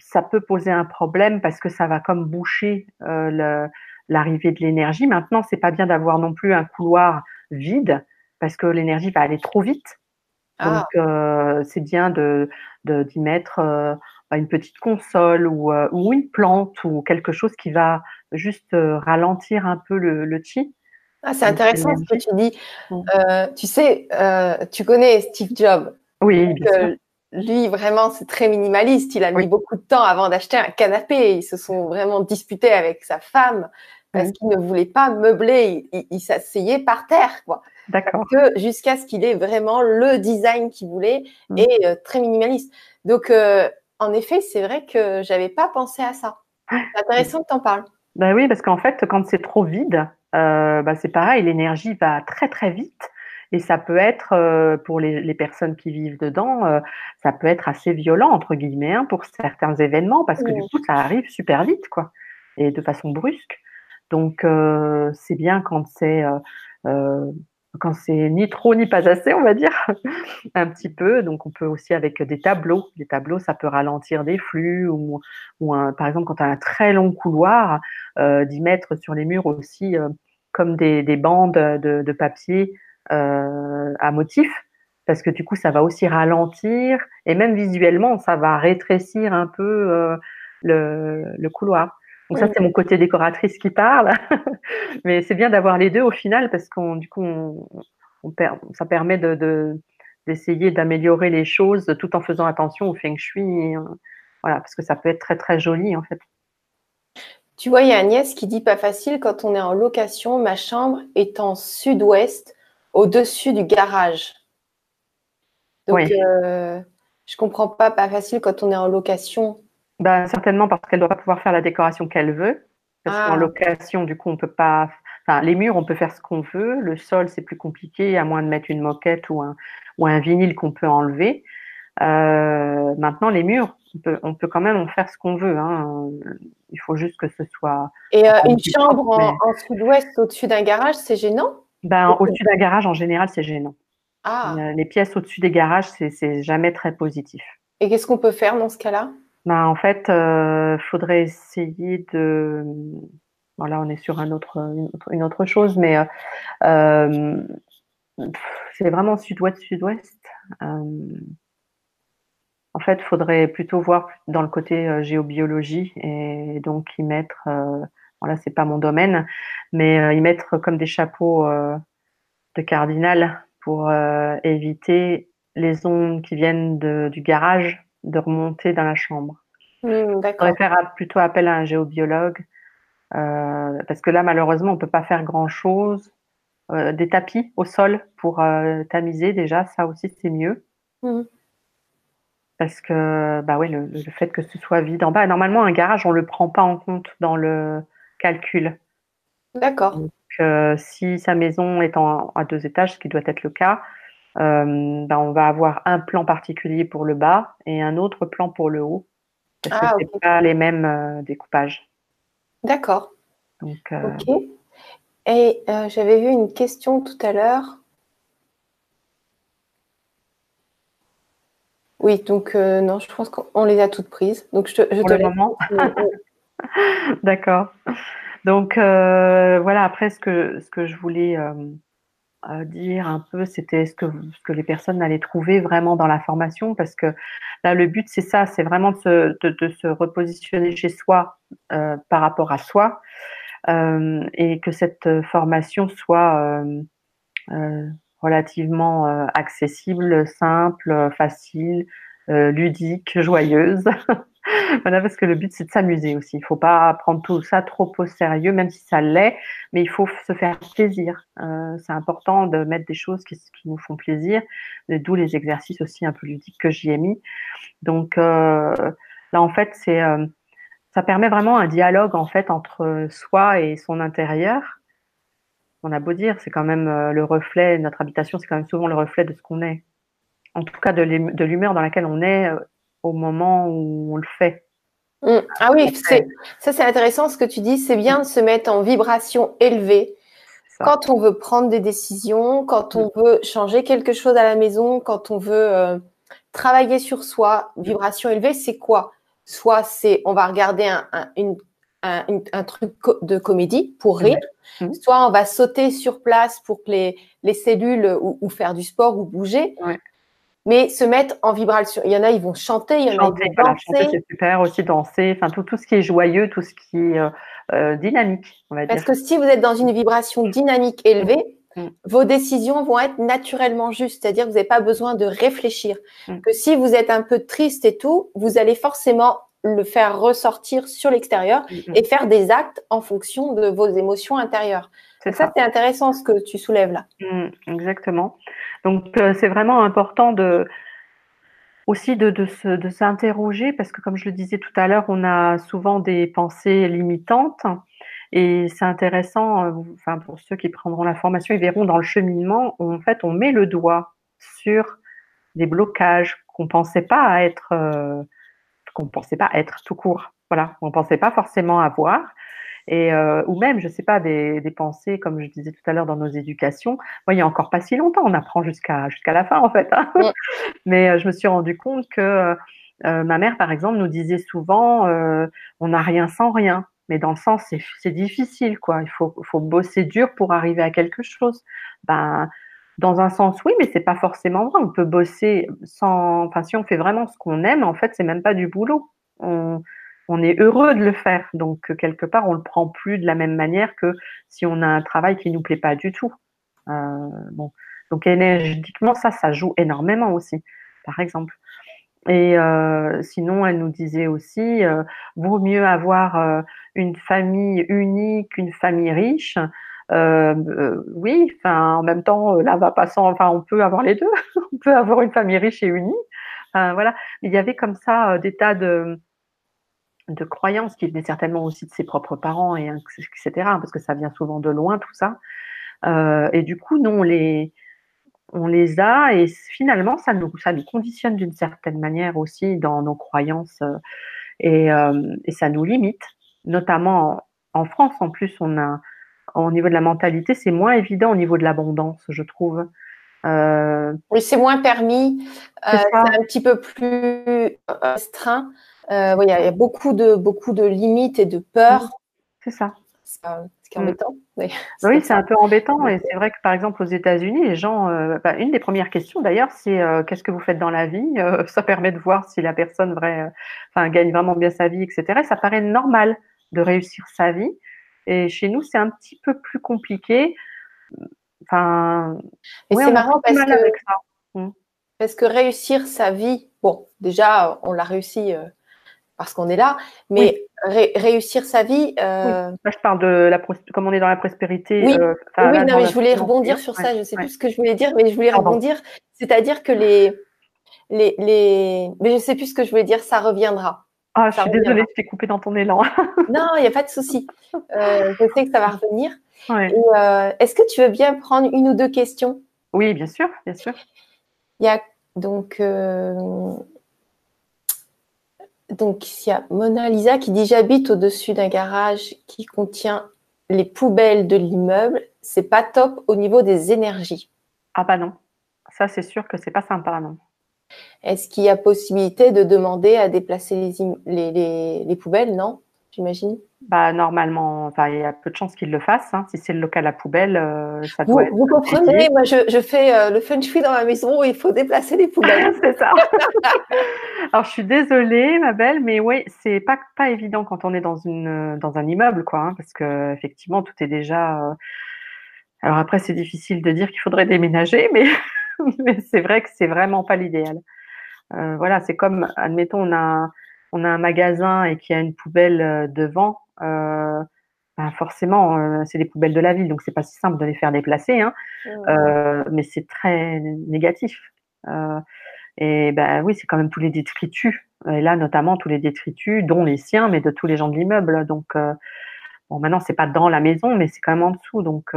ça peut poser un problème parce que ça va comme boucher euh, l'arrivée de l'énergie. Maintenant, c'est pas bien d'avoir non plus un couloir vide parce que l'énergie va aller trop vite. Ah. Donc, c'est bien de d'y mettre une petite console ou, ou, une plante ou quelque chose qui va juste ralentir un peu le, le chi. Ah, c'est intéressant ce que tu dis. Mm. Euh, tu sais, tu connais Steve Jobs. Oui, bien Lui, vraiment, c'est très minimaliste. Il a mis beaucoup de temps avant d'acheter un canapé. Ils se sont vraiment disputés avec sa femme parce qu'il ne voulait pas meubler. Il, s'asseyait par terre, quoi. D'accord. Jusqu'à ce qu'il ait vraiment le design qu'il voulait mm. et très minimaliste. Donc, en effet, c'est vrai que j'avais pas pensé à ça. C'est intéressant que tu en parles. Ben oui, parce qu'en fait, quand c'est trop vide, euh, bah, c'est pareil, l'énergie va très très vite. Et ça peut être, euh, pour les, les, personnes qui vivent dedans, euh, ça peut être assez violent, entre guillemets, hein, pour certains événements, parce que du coup, ça arrive super vite, quoi, et de façon brusque. Donc, euh, c'est bien quand c'est euh, quand c'est ni trop ni pas assez, on va dire, un petit peu. Donc, on peut aussi avec des tableaux. Des tableaux, ça peut ralentir des flux ou, ou un, par exemple, quand tu as un très long couloir, euh, d'y mettre sur les murs aussi euh, comme des, des, bandes de, de papier euh, à motif, parce que du coup, ça va aussi ralentir et même visuellement, ça va rétrécir un peu euh, le, le couloir. Donc ça, c'est mon côté décoratrice qui parle. Mais c'est bien d'avoir les deux au final parce qu'on, du coup, on, on ça permet de, d'essayer d'améliorer les choses tout en faisant attention au feng shui. Hein. Voilà, parce que ça peut être très très joli en fait. Tu vois, il y a Agnès qui dit pas facile quand on est en location. Ma chambre est en sud-ouest, au-dessus du garage. Donc, oui. euh, je comprends pas pas facile quand on est en location. Ben, certainement parce qu'elle doit pas pouvoir faire la décoration qu'elle veut. Parce qu'en ah. location, du coup, on peut pas. Enfin, les murs, on peut faire ce qu'on veut. Le sol, c'est plus compliqué, à moins de mettre une moquette ou un, ou un vinyle qu'on peut enlever. Euh, maintenant, les murs, on peut, on peut quand même en faire ce qu'on veut. Hein. Il faut juste que ce soit. Et euh, une chambre en, en sud-ouest au-dessus d'un garage, c'est gênant? Ben, Au-dessus d'un garage, en général, c'est gênant. Ah. Les pièces au-dessus des garages, c'est jamais très positif. Et qu'est-ce qu'on peut faire dans ce cas-là? Ben, En fait, il euh, faudrait essayer de. Voilà, on est sur une, autre, chose, mais euh, euh, c'est vraiment sud-ouest-sud-ouest. en fait, il faudrait plutôt voir dans le côté géobiologie et donc y mettre. voilà, c'est pas mon domaine, mais y mettre comme des chapeaux de cardinal pour éviter les ondes qui viennent du garage de remonter dans la chambre. Mmh, on pourrait faire plutôt appel à un géobiologue euh, parce que là, malheureusement, on ne peut pas faire grand-chose. Euh, des tapis au sol pour euh, tamiser, déjà, ça aussi, c'est mieux. Mmh. Parce que bah ouais, le, fait que ce soit vide en bas, normalement, un garage, on ne le prend pas en compte dans le calcul. D'accord. Donc, si sa maison est en, à deux étages, ce qui doit être le cas, euh, ben, on va avoir un plan particulier pour le bas et un autre plan pour le haut. Parce que ah, ce pas les mêmes euh, découpages. D'accord. Euh, ok. Et j'avais vu une question tout à l'heure. Oui, donc non, je pense qu'on les a toutes prises. Donc je te, je pour le moment. D'accord. Donc voilà, après ce que, ce que je voulais dire un peu c'était ce que, les personnes allaient trouver vraiment dans la formation parce que là le but c'est ça c'est vraiment de se, de, se, repositionner chez soi euh, par rapport à soi euh, et que cette formation soit euh, relativement accessible simple facile ludique joyeuse voilà, parce que le but, c'est de s'amuser aussi. Il ne faut pas prendre tout ça trop au sérieux, même si ça l'est, mais il faut se faire plaisir. Euh, c'est important de mettre des choses qui, nous font plaisir, d'où les exercices aussi un peu ludiques que j'y ai mis. Donc euh, là, en fait, c'est euh, ça permet vraiment un dialogue en fait entre soi et son intérieur. On a beau dire, c'est quand même le reflet, notre habitation, c'est quand même souvent le reflet de ce qu'on est. En tout cas, de l'humeur dans laquelle on est au moment où on le fait. Mmh. Ah oui, ça c'est intéressant ce que tu dis, c'est bien de se mettre en vibration élevée quand on veut prendre des décisions, quand on mmh. veut changer quelque chose à la maison, quand on veut euh, travailler sur soi. Vibration élevée, c'est quoi? Soit c'est on va regarder un, un, truc de comédie pour rire, mmh. soit on va sauter sur place pour que les, les cellules ou, faire du sport ou bouger mais se mettre en vibration. Il y en a, ils vont chanter, il y en a, qui vont danser. c'est super, aussi danser, enfin tout, tout ce qui est joyeux, tout ce qui est euh, euh, dynamique, on va Parce que si vous êtes dans une vibration dynamique élevée, mm. Mm. vos décisions vont être naturellement justes, c'est-à-dire que vous n'avez pas besoin de réfléchir. Mm. Que si vous êtes un peu triste et tout, vous allez forcément le faire ressortir sur l'extérieur et faire des actes en fonction de vos émotions intérieures. C'est ça, c'est intéressant ce que tu soulèves là. exactement. Donc euh, c'est vraiment important de aussi de, de, s'interroger parce que comme je le disais tout à l'heure, on a souvent des pensées limitantes et c'est intéressant, euh, enfin pour ceux qui prendront la formation, ils verront dans le cheminement, en fait, on met le doigt sur des blocages qu'on pensait pas être, euh, qu'on pensait pas être tout court. Voilà, on pensait pas forcément avoir et euh, ou même, je sais pas, des, des, pensées, comme je disais tout à l'heure dans nos éducations. Moi, il y a encore pas si longtemps, on apprend jusqu'à jusqu'à la fin en fait. Hein. Mais euh, je me suis rendu compte que euh, ma mère, par exemple, nous disait souvent, on n'a rien sans rien. Mais dans le sens, c'est difficile, quoi. Il faut, faut bosser dur pour arriver à quelque chose. Ben, dans un sens, oui, mais c'est pas forcément vrai. On peut bosser sans. Enfin, si on fait vraiment ce qu'on aime, en fait, c'est même pas du boulot. On, on est heureux de le faire. Donc, euh, quelque part, on le prend plus de la même manière que si on a un travail qui nous plaît pas du tout. Euh. Donc, énergétiquement, ça, ça joue énormément aussi, par exemple. Et euh, sinon, elle nous disait aussi, vaut mieux avoir une famille unie qu'une famille riche. oui, en même temps, là, va passant, enfin, on peut avoir les deux. on peut avoir une famille riche et unie. voilà. il y avait comme ça des tas de, de croyances qui venaient certainement aussi de ses propres parents, et etc., parce que ça vient souvent de loin, tout ça. Euh, et du coup, nous, on les, on les a, et finalement, ça nous, ça nous conditionne d'une certaine manière aussi dans nos croyances, euh, et, euh, et, ça nous limite, notamment en, France. En plus, on a, au niveau de la mentalité, c'est moins évident au niveau de l'abondance, je trouve. oui, c'est moins permis, c'est un petit peu plus restreint. Oui, il y, a beaucoup de, beaucoup de limites et de peurs. C'est ça. C'est embêtant. Oui, c'est un peu embêtant. Et c'est vrai que par exemple aux États-Unis, les gens, euh, bah, une des premières questions d'ailleurs, c'est euh, qu'est-ce que vous faites dans la vie euh, Ça permet de voir si la personne vrai, enfin, gagne vraiment bien sa vie, etc. ça paraît normal de réussir sa vie. Et chez nous, c'est un petit peu plus compliqué. Enfin, et c'est marrant parce que, mmh. parce que réussir sa vie, bon, déjà, on l'a réussi parce qu'on est là, mais réussir sa vie. Euh... je parle de la comme on est dans la prospérité. Oui, euh, oui non, mais je voulais rebondir sur ça. Je ne sais plus ce que je voulais dire, mais je voulais rebondir. C'est-à-dire que les, les, les, mais je ne sais plus ce que je voulais dire. Ça reviendra. Ah, je suis désolée, je t'ai coupé dans ton élan. non, il n'y a pas de souci. Euh, je sais que ça va revenir. Est-ce que tu veux bien prendre une ou deux questions? Oui, bien sûr, bien sûr. Il y a donc donc il y a Mona Lisa qui dit j'habite au-dessus d'un garage qui contient les poubelles de l'immeuble. C'est pas top au niveau des énergies. Ah bah non, ça c'est sûr que c'est pas sympa non. Est-ce qu'il y a possibilité de demander à déplacer les, les poubelles? Non, j'imagine. Bah, normalement, il y a peu de chances qu'il le fasse. Hein. Si c'est le local à poubelle, euh, ça doit vous, Vous comprenez, moi, je, je fais euh, le feng shui dans ma maison où il faut déplacer les poubelles. c'est ça. Alors, je suis désolée, ma belle, mais oui, c'est pas, pas évident quand on est dans, une, dans un immeuble, quoi, hein, parce que effectivement, tout est déjà. Euh, alors après, c'est difficile de dire qu'il faudrait déménager, mais, mais c'est vrai que c'est vraiment pas l'idéal. voilà, c'est comme, admettons, on a, on a un magasin et qu'il y a une poubelle devant euh, ben forcément, euh, c'est des poubelles de la ville, donc c'est pas si simple de les faire déplacer, hein, euh, mais c'est très négatif. et ben oui, c'est quand même tous les détritus, et là notamment tous les détritus, dont les siens, mais de tous les gens de l'immeuble. Donc bon, maintenant c'est pas dans la maison, mais c'est quand même en dessous, donc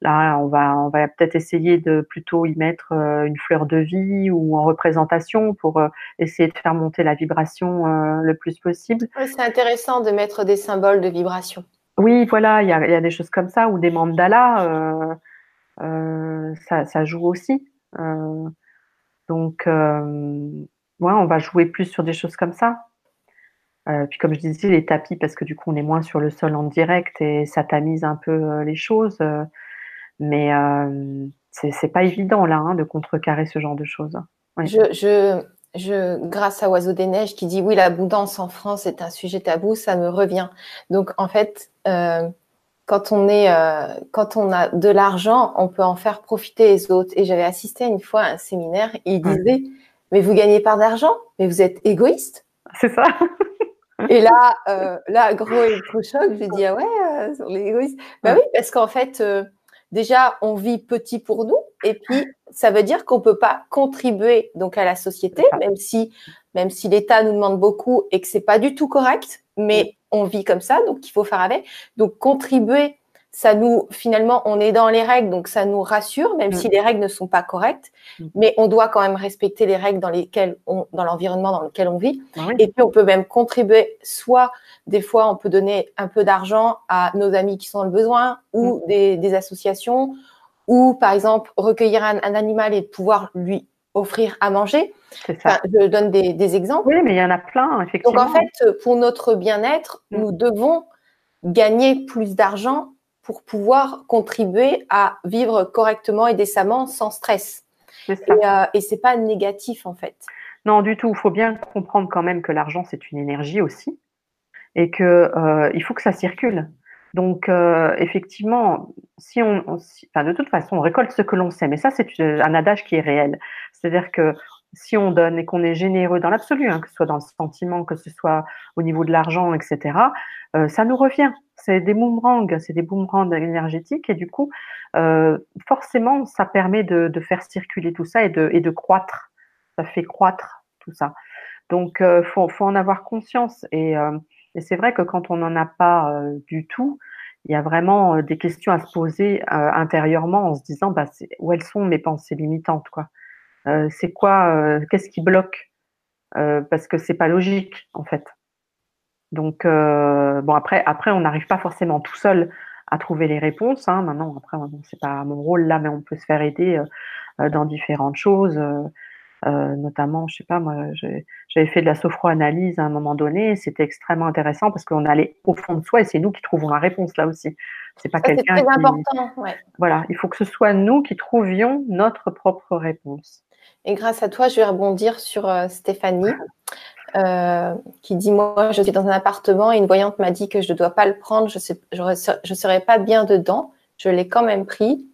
Là, on va, on va peut-être essayer de plutôt y mettre une fleur de vie ou en représentation pour essayer de faire monter la vibration le plus possible. c'est intéressant de mettre des symboles de vibration. Oui, voilà, il y a, des choses comme ça ou des mandalas, euh, ça, joue aussi. donc, ouais, on va jouer plus sur des choses comme ça. puis comme je disais, les tapis, parce que du coup on est moins sur le sol en direct et ça tamise un peu les choses. Mais euh, c'est pas évident là hein, de contrecarrer ce genre de choses. Je, je, je, grâce à Oiseau des Neiges qui dit oui, l'abondance en France est un sujet tabou, ça me revient. Donc en fait, euh, quand on est, euh, quand on a de l'argent, on peut en faire profiter les autres. Et j'avais assisté une fois à un séminaire, il disait mais vous gagnez pas d'argent, mais vous êtes égoïste. C'est ça. Et là, euh, là, gros électrochoc, je dis ah ouais, euh, on est égoïste. Bah oui, parce qu'en fait, euh, déjà, on vit petit pour nous, et puis ça veut dire qu'on peut pas contribuer donc à la société, même si même si l'État nous demande beaucoup et que c'est pas du tout correct, mais on vit comme ça, donc il faut faire avec. Donc contribuer ça nous, finalement, on est dans les règles, donc ça nous rassure, même si mm. les règles ne sont pas correctes. Mm. Mais on doit quand même respecter les règles dans lesquelles on, dans l'environnement dans lequel on vit. Ah Et puis, on peut même contribuer, soit des fois, on peut donner un peu d'argent à nos amis qui sont dans le besoin ou mm. des, des, associations, ou par exemple, recueillir un, un, animal et pouvoir lui offrir à manger. Ça. je donne des, des, exemples. Oui, mais il y en a plein, effectivement. Donc, en fait, pour notre bien-être, nous devons gagner plus d'argent pour pouvoir contribuer à vivre correctement et décemment sans stress. Et, euh, et c'est pas négatif en fait. Non, du tout. Il faut bien comprendre quand même que l'argent c'est une énergie aussi et que euh, il faut que ça circule. Donc euh, effectivement, si on, enfin, de toute façon, on récolte ce que l'on sait. Mais ça, c'est un adage qui est réel. C'est-à-dire que si on donne et qu'on est généreux dans l'absolu, hein, que ce soit dans le sentiment, que ce soit au niveau de l'argent, etc., euh, ça nous revient. C'est des boomerangs, c'est des boomerangs énergétiques et du coup, euh, forcément, ça permet de, faire circuler tout ça et de, croître. Ça fait croître tout ça. Donc, euh, faut, en avoir conscience et, c'est vrai que quand on n'en a pas du tout, il y a vraiment des questions à se poser intérieurement en se disant, bah, où elles sont mes pensées limitantes, quoi. Euh, c'est quoi, euh, qu'est-ce qui bloque euh, Parce que c'est pas logique en fait. Donc bon après, après on n'arrive pas forcément tout seul à trouver les réponses. Hein. Maintenant, après, c'est pas mon rôle là, mais on peut se faire aider dans différentes choses. Euh, notamment, je sais pas, moi, j'avais fait de la sophroanalyse à un moment donné. C'était extrêmement intéressant parce qu'on allait au fond de soi et c'est nous qui trouvons la réponse là aussi. C'est pas quelqu'un. C'est très important. Voilà, il faut que ce soit nous qui trouvions notre propre réponse. Et grâce à toi, je vais rebondir sur euh, Stéphanie. Euh, qui dit moi je suis dans un appartement et une voyante m'a dit que je ne dois pas le prendre, je ne je serais pas bien dedans. Je l'ai quand même pris.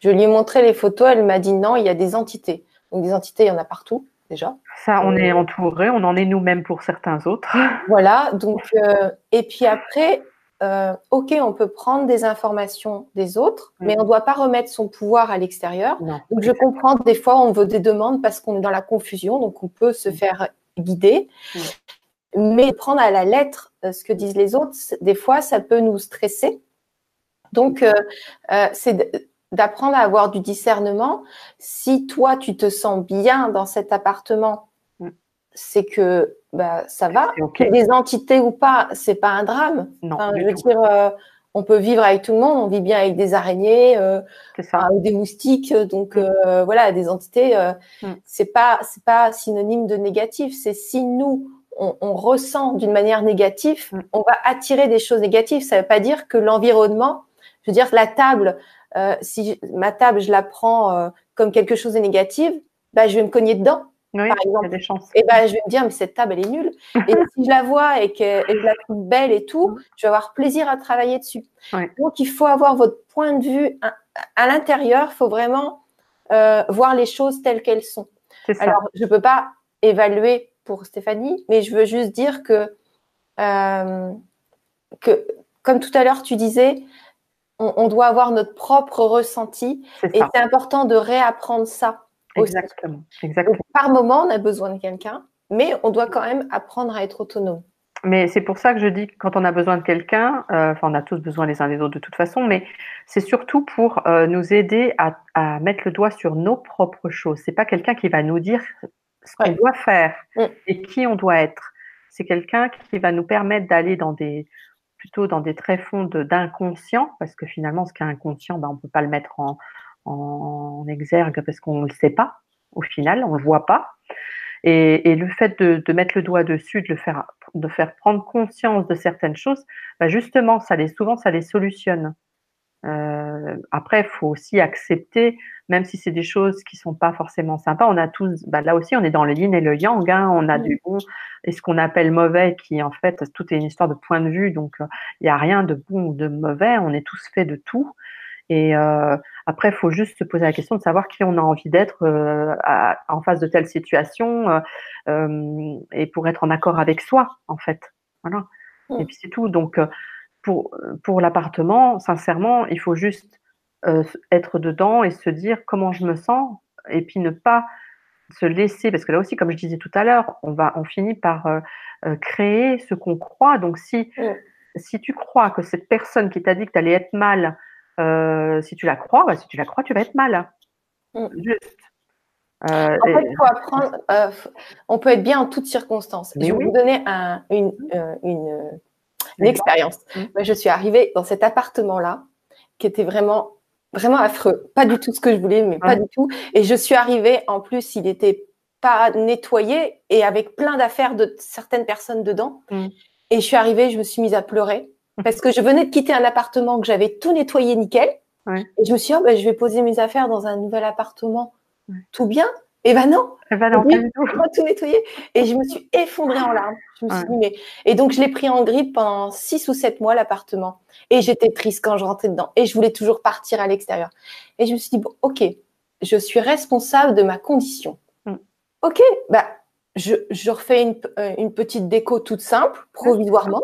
Je lui ai montré les photos, elle m'a dit non, il y a des entités. Donc des entités, il y en a partout déjà. Ça, on est entouré, on en est nous-mêmes pour certains autres. Voilà, donc euh, et puis après, euh, ok, on peut prendre des informations des autres, mm. mais on ne doit pas remettre son pouvoir à l'extérieur. Donc je comprends, des fois, on veut des demandes parce qu'on est dans la confusion, donc on peut se mm. faire guider. Mm. Mais prendre à la lettre euh, ce que disent les autres, des fois, ça peut nous stresser. Donc, c'est d'apprendre à avoir du discernement. Si toi, tu te sens bien dans cet appartement, c'est que bah, ça va. Des entités ou pas, c'est pas un drame. Non, je veux dire, euh, on peut vivre avec tout le monde. On vit bien avec des araignées euh, des moustiques. Donc mm. euh, voilà, des entités. Mm. C'est pas c'est pas synonyme de négatif. C'est si nous on, on ressent d'une manière négative, on va attirer des choses négatives. Ça veut pas dire que l'environnement, je veux dire, la table, euh, si ma table, je la prends euh, comme quelque chose de négatif, bah, je vais me cogner dedans. Oui, par exemple. Des chances. Et ben, je vais me dire, mais cette table, elle est nulle. et si je la vois et que je la trouve belle et tout, je vais avoir plaisir à travailler dessus. Donc, il faut avoir votre point de vue à, l'intérieur. Il faut vraiment euh, voir les choses telles qu'elles sont. Alors, je ne peux pas évaluer pour Stéphanie, mais je veux juste dire que, que comme tout à l'heure, tu disais, on, doit avoir notre propre ressenti. Et c'est important de réapprendre ça. Exactement. Exactement. par moment, on a besoin de quelqu'un, mais on doit quand même apprendre à être autonome. Mais c'est pour ça que je dis que quand on a besoin de quelqu'un, euh, enfin on a tous besoin les uns des autres de toute façon, mais c'est surtout pour euh, nous aider à, mettre le doigt sur nos propres choses. C'est pas quelqu'un qui va nous dire ce qu'on doit faire mm. et qui on doit être. C'est quelqu'un qui va nous permettre d'aller dans des plutôt dans des tréfonds d'inconscient, parce que finalement, ce qui est inconscient, ben, on ne peut pas le mettre en, en exergue parce qu'on ne le sait pas, au final, on ne le voit pas. Et, et le fait de, de, mettre le doigt dessus, de le faire, de faire prendre conscience de certaines choses, ben justement, ça les, souvent, ça les solutionne. Euh, après, il faut aussi accepter, même si c'est des choses qui sont pas forcément sympas. On a tous, bah là aussi, on est dans le yin et le yang. Hein, on a du bon et ce qu'on appelle mauvais, qui en fait, tout est une histoire de point de vue. Donc, euh, il n'y a rien de bon ou de mauvais. On est tous faits de tout. Et euh, après, il faut juste se poser la question de savoir qui on a envie d'être euh, en face de telle situation euh, et pour être en accord avec soi, en fait. Voilà. Mmh. Et puis c'est tout. Donc pour, pour l'appartement, sincèrement, il faut juste euh, être dedans et se dire comment je me sens et puis ne pas se laisser, parce que là aussi, comme je disais tout à l'heure, on, va, on finit par euh, euh, créer ce qu'on croit. Donc si, si tu crois que cette personne qui t'a dit que tu allais être mal, si tu la crois, bah, si tu la crois, tu vas être mal. Mm. Juste. en fait, il faut apprendre. on peut être bien en toutes circonstances. je vais vous donner un, une, une une expérience. Mmh. je suis arrivée dans cet appartement-là qui était vraiment vraiment affreux. Pas du tout ce que je voulais, mais pas du tout. Et je suis arrivée, en plus, il était pas nettoyé et avec plein d'affaires de certaines personnes dedans. Et je suis arrivée, je me suis mise à pleurer parce que je venais de quitter un appartement que j'avais tout nettoyé nickel. Et je me suis dit, oh, ben, je vais poser mes affaires dans un nouvel appartement. Tout bien. Et ben non, eh ben non, tout nettoyer. Et je me suis effondrée en larmes. Je me suis dit, mais... Et donc, je l'ai pris en grippe pendant six ou sept mois, l'appartement. Et j'étais triste quand je rentrais dedans. Et je voulais toujours partir à l'extérieur. Et je me suis dit, bon, OK, je suis responsable de ma condition. Mm. OK, bah, je, je refais une, euh, une, petite déco toute simple, provisoirement.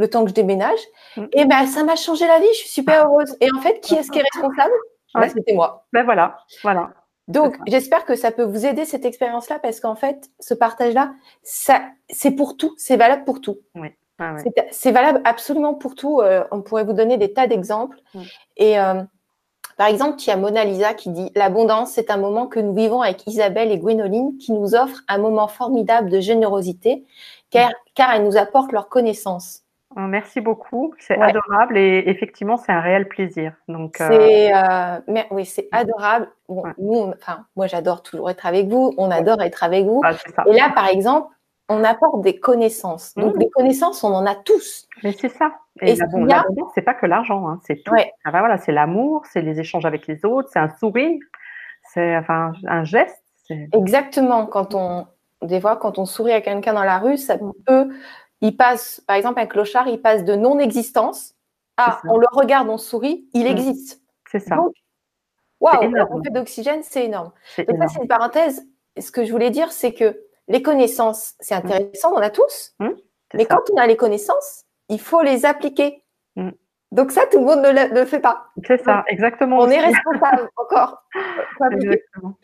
Le temps que je déménage. Mm. Et ben, ça m'a changé la vie. Je suis super heureuse. Et en fait, qui est-ce qui est responsable? Ben, C'était moi. Ben voilà, voilà. Donc, j'espère que ça peut vous aider cette expérience-là parce qu'en fait, ce partage-là, ça, c'est pour tout, c'est valable pour tout. Oui. C'est valable absolument pour tout. Euh, on pourrait vous donner des tas d'exemples. Et euh, par exemple, il y a Mona Lisa qui dit L'abondance, c'est un moment que nous vivons avec Isabelle et Gwénoline qui nous offrent un moment formidable de générosité car, car elles nous apportent leur connaissance. Merci beaucoup, c'est adorable et effectivement c'est un réel plaisir. Donc c'est mais, oui c'est adorable. nous, enfin moi j'adore toujours être avec vous, on adore être avec vous. Ah, et là par exemple on apporte des connaissances. Donc, mmh. des connaissances, on en a tous. Mais c'est ça. Et, bon, c'est pas que l'argent, hein, c'est tout. Ah ben voilà, c'est l'amour, c'est les échanges avec les autres, c'est un sourire, c'est enfin un geste. Exactement. Quand on, des fois, quand on sourit à quelqu'un dans la rue, ça mmh. peut, il passe, par exemple, un clochard, il passe de non-existence à, on le regarde, on sourit, il mmh. existe. C'est ça. waouh, on fait d'oxygène, c'est énorme. Donc ça, c'est une parenthèse. Ce que je voulais dire, c'est que les connaissances, c'est mmh. intéressant, on a tous. Mmh, mais quand on a les connaissances, il faut les appliquer. Mmh. Donc ça, tout le monde ne le, fait pas. C'est ça, exactement. On est responsable encore. Exactement.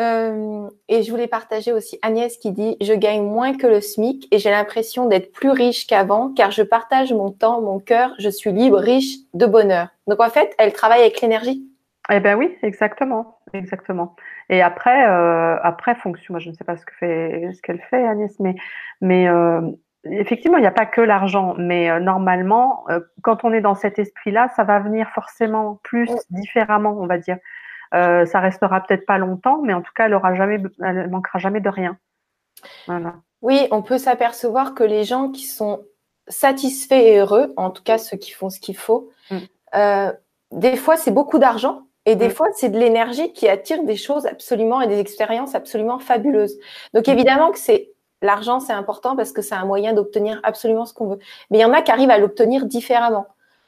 Euh, et je voulais partager aussi Agnès qui dit Je gagne moins que le SMIC et j'ai l'impression d'être plus riche qu'avant car je partage mon temps, mon cœur, je suis libre, riche de bonheur. Donc en fait, elle travaille avec l'énergie. Eh bien oui, exactement, exactement. Et après, euh, après fonction, moi je ne sais pas ce que fait, ce qu'elle fait Agnès, mais, mais euh, effectivement, il n'y a pas que l'argent, mais euh, normalement, euh, quand on est dans cet esprit-là, ça va venir forcément plus différemment, on va dire. Euh, ça restera peut-être pas longtemps, mais en tout cas, elle aura jamais, elle manquera jamais de rien. Voilà. Oui, on peut s'apercevoir que les gens qui sont satisfaits et heureux, en tout cas ceux qui font ce qu'il faut, mm. euh, des fois c'est beaucoup d'argent, et des mm. fois, c'est de l'énergie qui attire des choses absolument et des expériences absolument fabuleuses. Donc, mm. évidemment que c'est l'argent, c'est important parce que c'est un moyen d'obtenir absolument ce qu'on veut. Mais il y en a qui arrivent à l'obtenir différemment.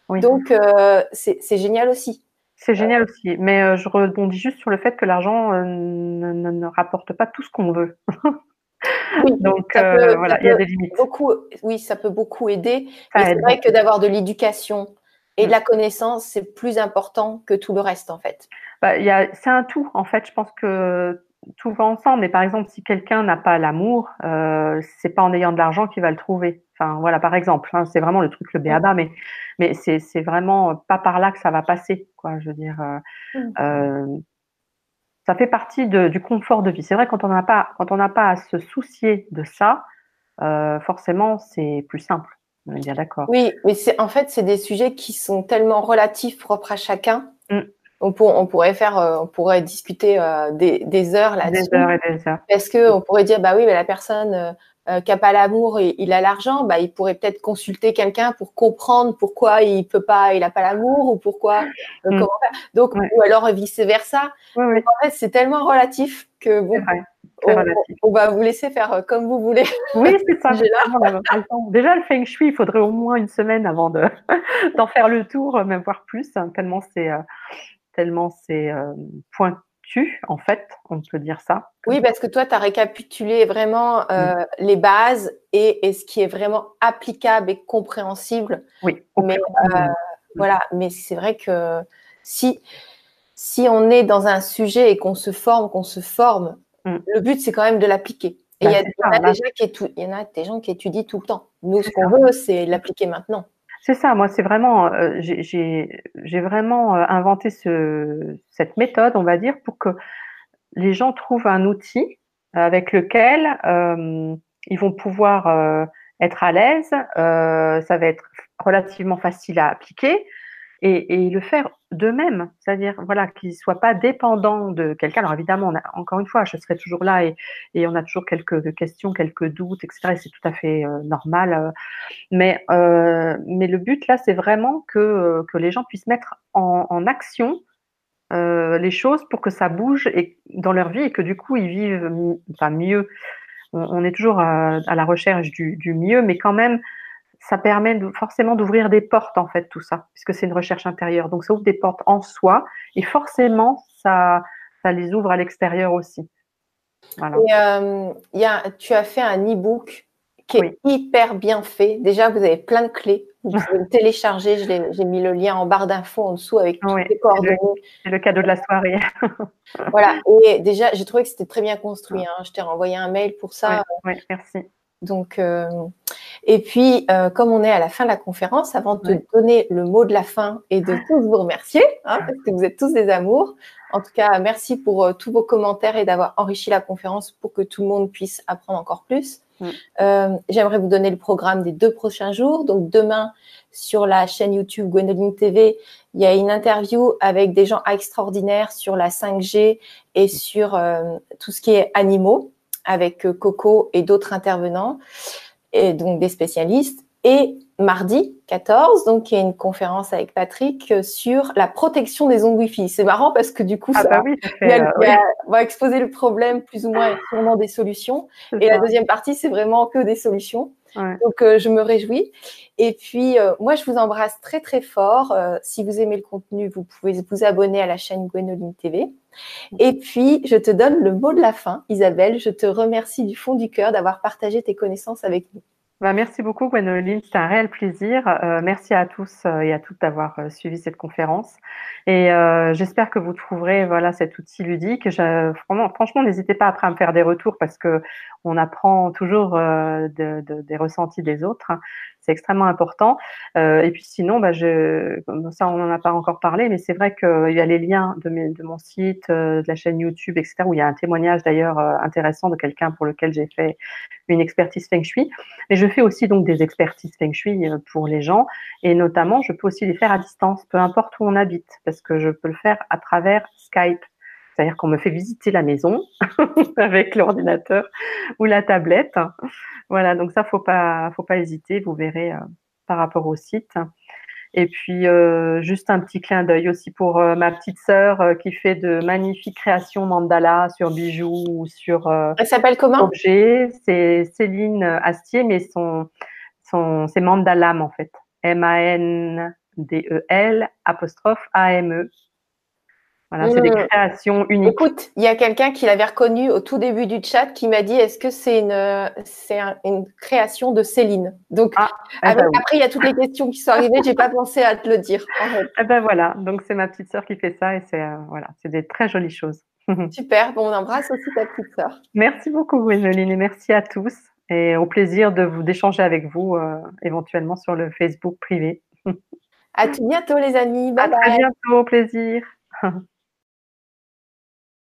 Donc, euh, c'est génial aussi. C'est génial aussi. Mais euh, je rebondis juste sur le fait que l'argent euh, ne, rapporte pas tout ce qu'on veut. Donc, voilà, il y a des limites. Beaucoup, oui, ça peut beaucoup aider. c'est vrai que d'avoir de l'éducation, et de mm. la connaissance, c'est plus important que tout le reste, en fait. Bah, c'est un tout, en fait. Je pense que tout va ensemble. Mais par exemple, si quelqu'un n'a pas l'amour, euh, c'est pas en ayant de l'argent qu'il va le trouver. Enfin, voilà, par exemple, hein, c'est vraiment le truc le béaba, mais mais c'est vraiment pas par là que ça va passer, quoi. Je veux dire, euh, mm. euh, ça fait partie de, du confort de vie. C'est vrai quand on n'a pas quand on n'a pas à se soucier de ça, euh, forcément, c'est plus simple. On est bien d'accord. Oui, mais c'est en fait c'est des sujets qui sont tellement relatifs, propres à chacun. Mm. On, on, pourrait faire, euh, on pourrait discuter euh, des, des, heures là-dessus. Des heures et des heures. Parce que on pourrait dire, bah oui, mais la personne euh, qui a pas l'amour, et il a l'argent, bah il pourrait peut-être consulter quelqu'un pour comprendre pourquoi il peut pas, il a pas l'amour ou pourquoi, mm. comment faire. Donc ou alors vice versa. En fait, c'est tellement relatif que bon, on, va vous laisser faire euh, comme vous voulez. Oui, c'est ça. Déjà, le feng shui, il faudrait au moins une semaine avant d'en faire le tour, même voire plus, hein, tellement c'est euh, tellement c'est euh, en fait, on peut dire ça. Oui, parce que toi, tu as récapitulé vraiment les bases et, ce qui est vraiment applicable et compréhensible. Oui. Mais, voilà, mais c'est vrai que si si on est dans un sujet et qu'on se forme, qu'on se forme Mm. Le but, c'est quand même de l'appliquer. Et il y, en a des gens qui étudient tout le temps. Nous, ce qu'on veut, c'est l'appliquer maintenant. C'est ça, moi, c'est vraiment, euh, j'ai vraiment euh, inventé ce, cette méthode, on va dire, pour que les gens trouvent un outil avec lequel euh, ils vont pouvoir être à l'aise. ça va être relativement facile à appliquer et, et le faire d'eux-mêmes, c'est-à-dire voilà qu'ils soient pas dépendants de quelqu'un. Alors évidemment, on a, encore une fois, je serai toujours là et, et, on a toujours quelques questions, quelques doutes, etc. Et c'est tout à fait euh, normal. Euh. mais euh, mais le but là, c'est vraiment que que les gens puissent mettre en, en action euh, les choses pour que ça bouge et dans leur vie et que du coup ils vivent enfin mieux. On, on est toujours à, à la recherche du, du mieux, mais quand même ça permet forcément d'ouvrir des portes en fait tout ça, puisque c'est une recherche intérieure. Donc ça ouvre des portes en soi et forcément ça, ça les ouvre à l'extérieur aussi. Voilà. Et, euh, y a, tu as fait un e-book qui est hyper bien fait. Déjà, vous avez plein de clés. Vous pouvez le télécharger. J'ai mis le lien en barre d'infos en dessous avec toutes les coordonnées. C'est le, cadeau de la soirée. voilà. Et déjà, j'ai trouvé que c'était très bien construit. Hein. Je t'ai renvoyé un mail pour ça. Oui, merci. Donc, euh, et puis, euh, comme on est à la fin de la conférence, avant de donner le mot de la fin et de tous vous remercier, hein, parce que vous êtes tous des amours. En tout cas, merci pour euh, tous vos commentaires et d'avoir enrichi la conférence pour que tout le monde puisse apprendre encore plus. Mm. J'aimerais vous donner le programme des deux prochains jours. Donc demain, sur la chaîne YouTube Gwenoline TV, il y a une interview avec des gens extraordinaires sur la 5G et sur tout ce qui est animaux avec Coco et d'autres intervenants et donc des spécialistes. Et mardi 14, donc il y a une conférence avec Patrick sur la protection des ondes Wi-Fi. C'est marrant parce que du coup, ah ça, bah va exposer le problème plus ou moins et sûrement des solutions. Et la deuxième partie, c'est vraiment que des solutions. Donc euh, je me réjouis. Et puis euh, moi, je vous embrasse très très fort. Euh, si vous aimez le contenu, vous pouvez vous abonner à la chaîne Gwenoline TV. Et puis, je te donne le mot de la fin, Isabelle. Je te remercie du fond du cœur d'avoir partagé tes connaissances avec nous. Bah, merci beaucoup, Gwenoline. C'est un réel plaisir. Euh, merci à tous euh, et à toutes d'avoir euh, suivi cette conférence. Et j'espère que vous trouverez voilà cet outil ludique. franchement, n'hésitez pas après à me faire des retours parce que on apprend toujours des ressentis des autres c'est extrêmement important. Euh, et puis sinon, bah, je, ça on n'en a pas encore parlé, mais c'est vrai qu'il y a les liens de, de mon site, euh, de la chaîne YouTube, etc., où il y a un témoignage d'ailleurs euh, intéressant de quelqu'un pour lequel j'ai fait une expertise Feng Shui. Mais je fais aussi donc des expertises Feng Shui pour les gens, et notamment je peux aussi les faire à distance, peu importe où on habite, parce que je peux le faire à travers Skype. C'est-à-dire qu'on me fait visiter la maison avec l'ordinateur ou la tablette. Voilà, donc ça, faut pas, faut pas hésiter. Vous verrez euh, par rapport au site. Et puis, euh, juste un petit clin d'œil aussi pour euh, ma petite sœur qui fait de magnifiques créations mandala sur bijoux ou sur Elle s'appelle comment? objets. C'est Céline Astier, mais son, son, c'est Mandalam en fait. M-A-N-D-E-L apostrophe A-M-E. Voilà, c'est des mmh. créations uniques. Écoute, il y a quelqu'un qui l'avait reconnu au tout début du chat qui m'a dit est-ce que c'est une, c'est une création de Céline? Donc, ah, eh ben après, il y a toutes les questions qui sont arrivées, j'ai pas pensé à te le dire. Eh ben voilà, donc c'est ma petite sœur qui fait ça et c'est euh, voilà, c'est des très jolies choses. Super, bon, on embrasse aussi ta petite sœur. Merci beaucoup, Gwendoline, et merci à tous. Et au plaisir de vous d'échanger avec vous euh, éventuellement sur le Facebook privé. à tout bientôt, les amis. Bye à très bientôt, au plaisir.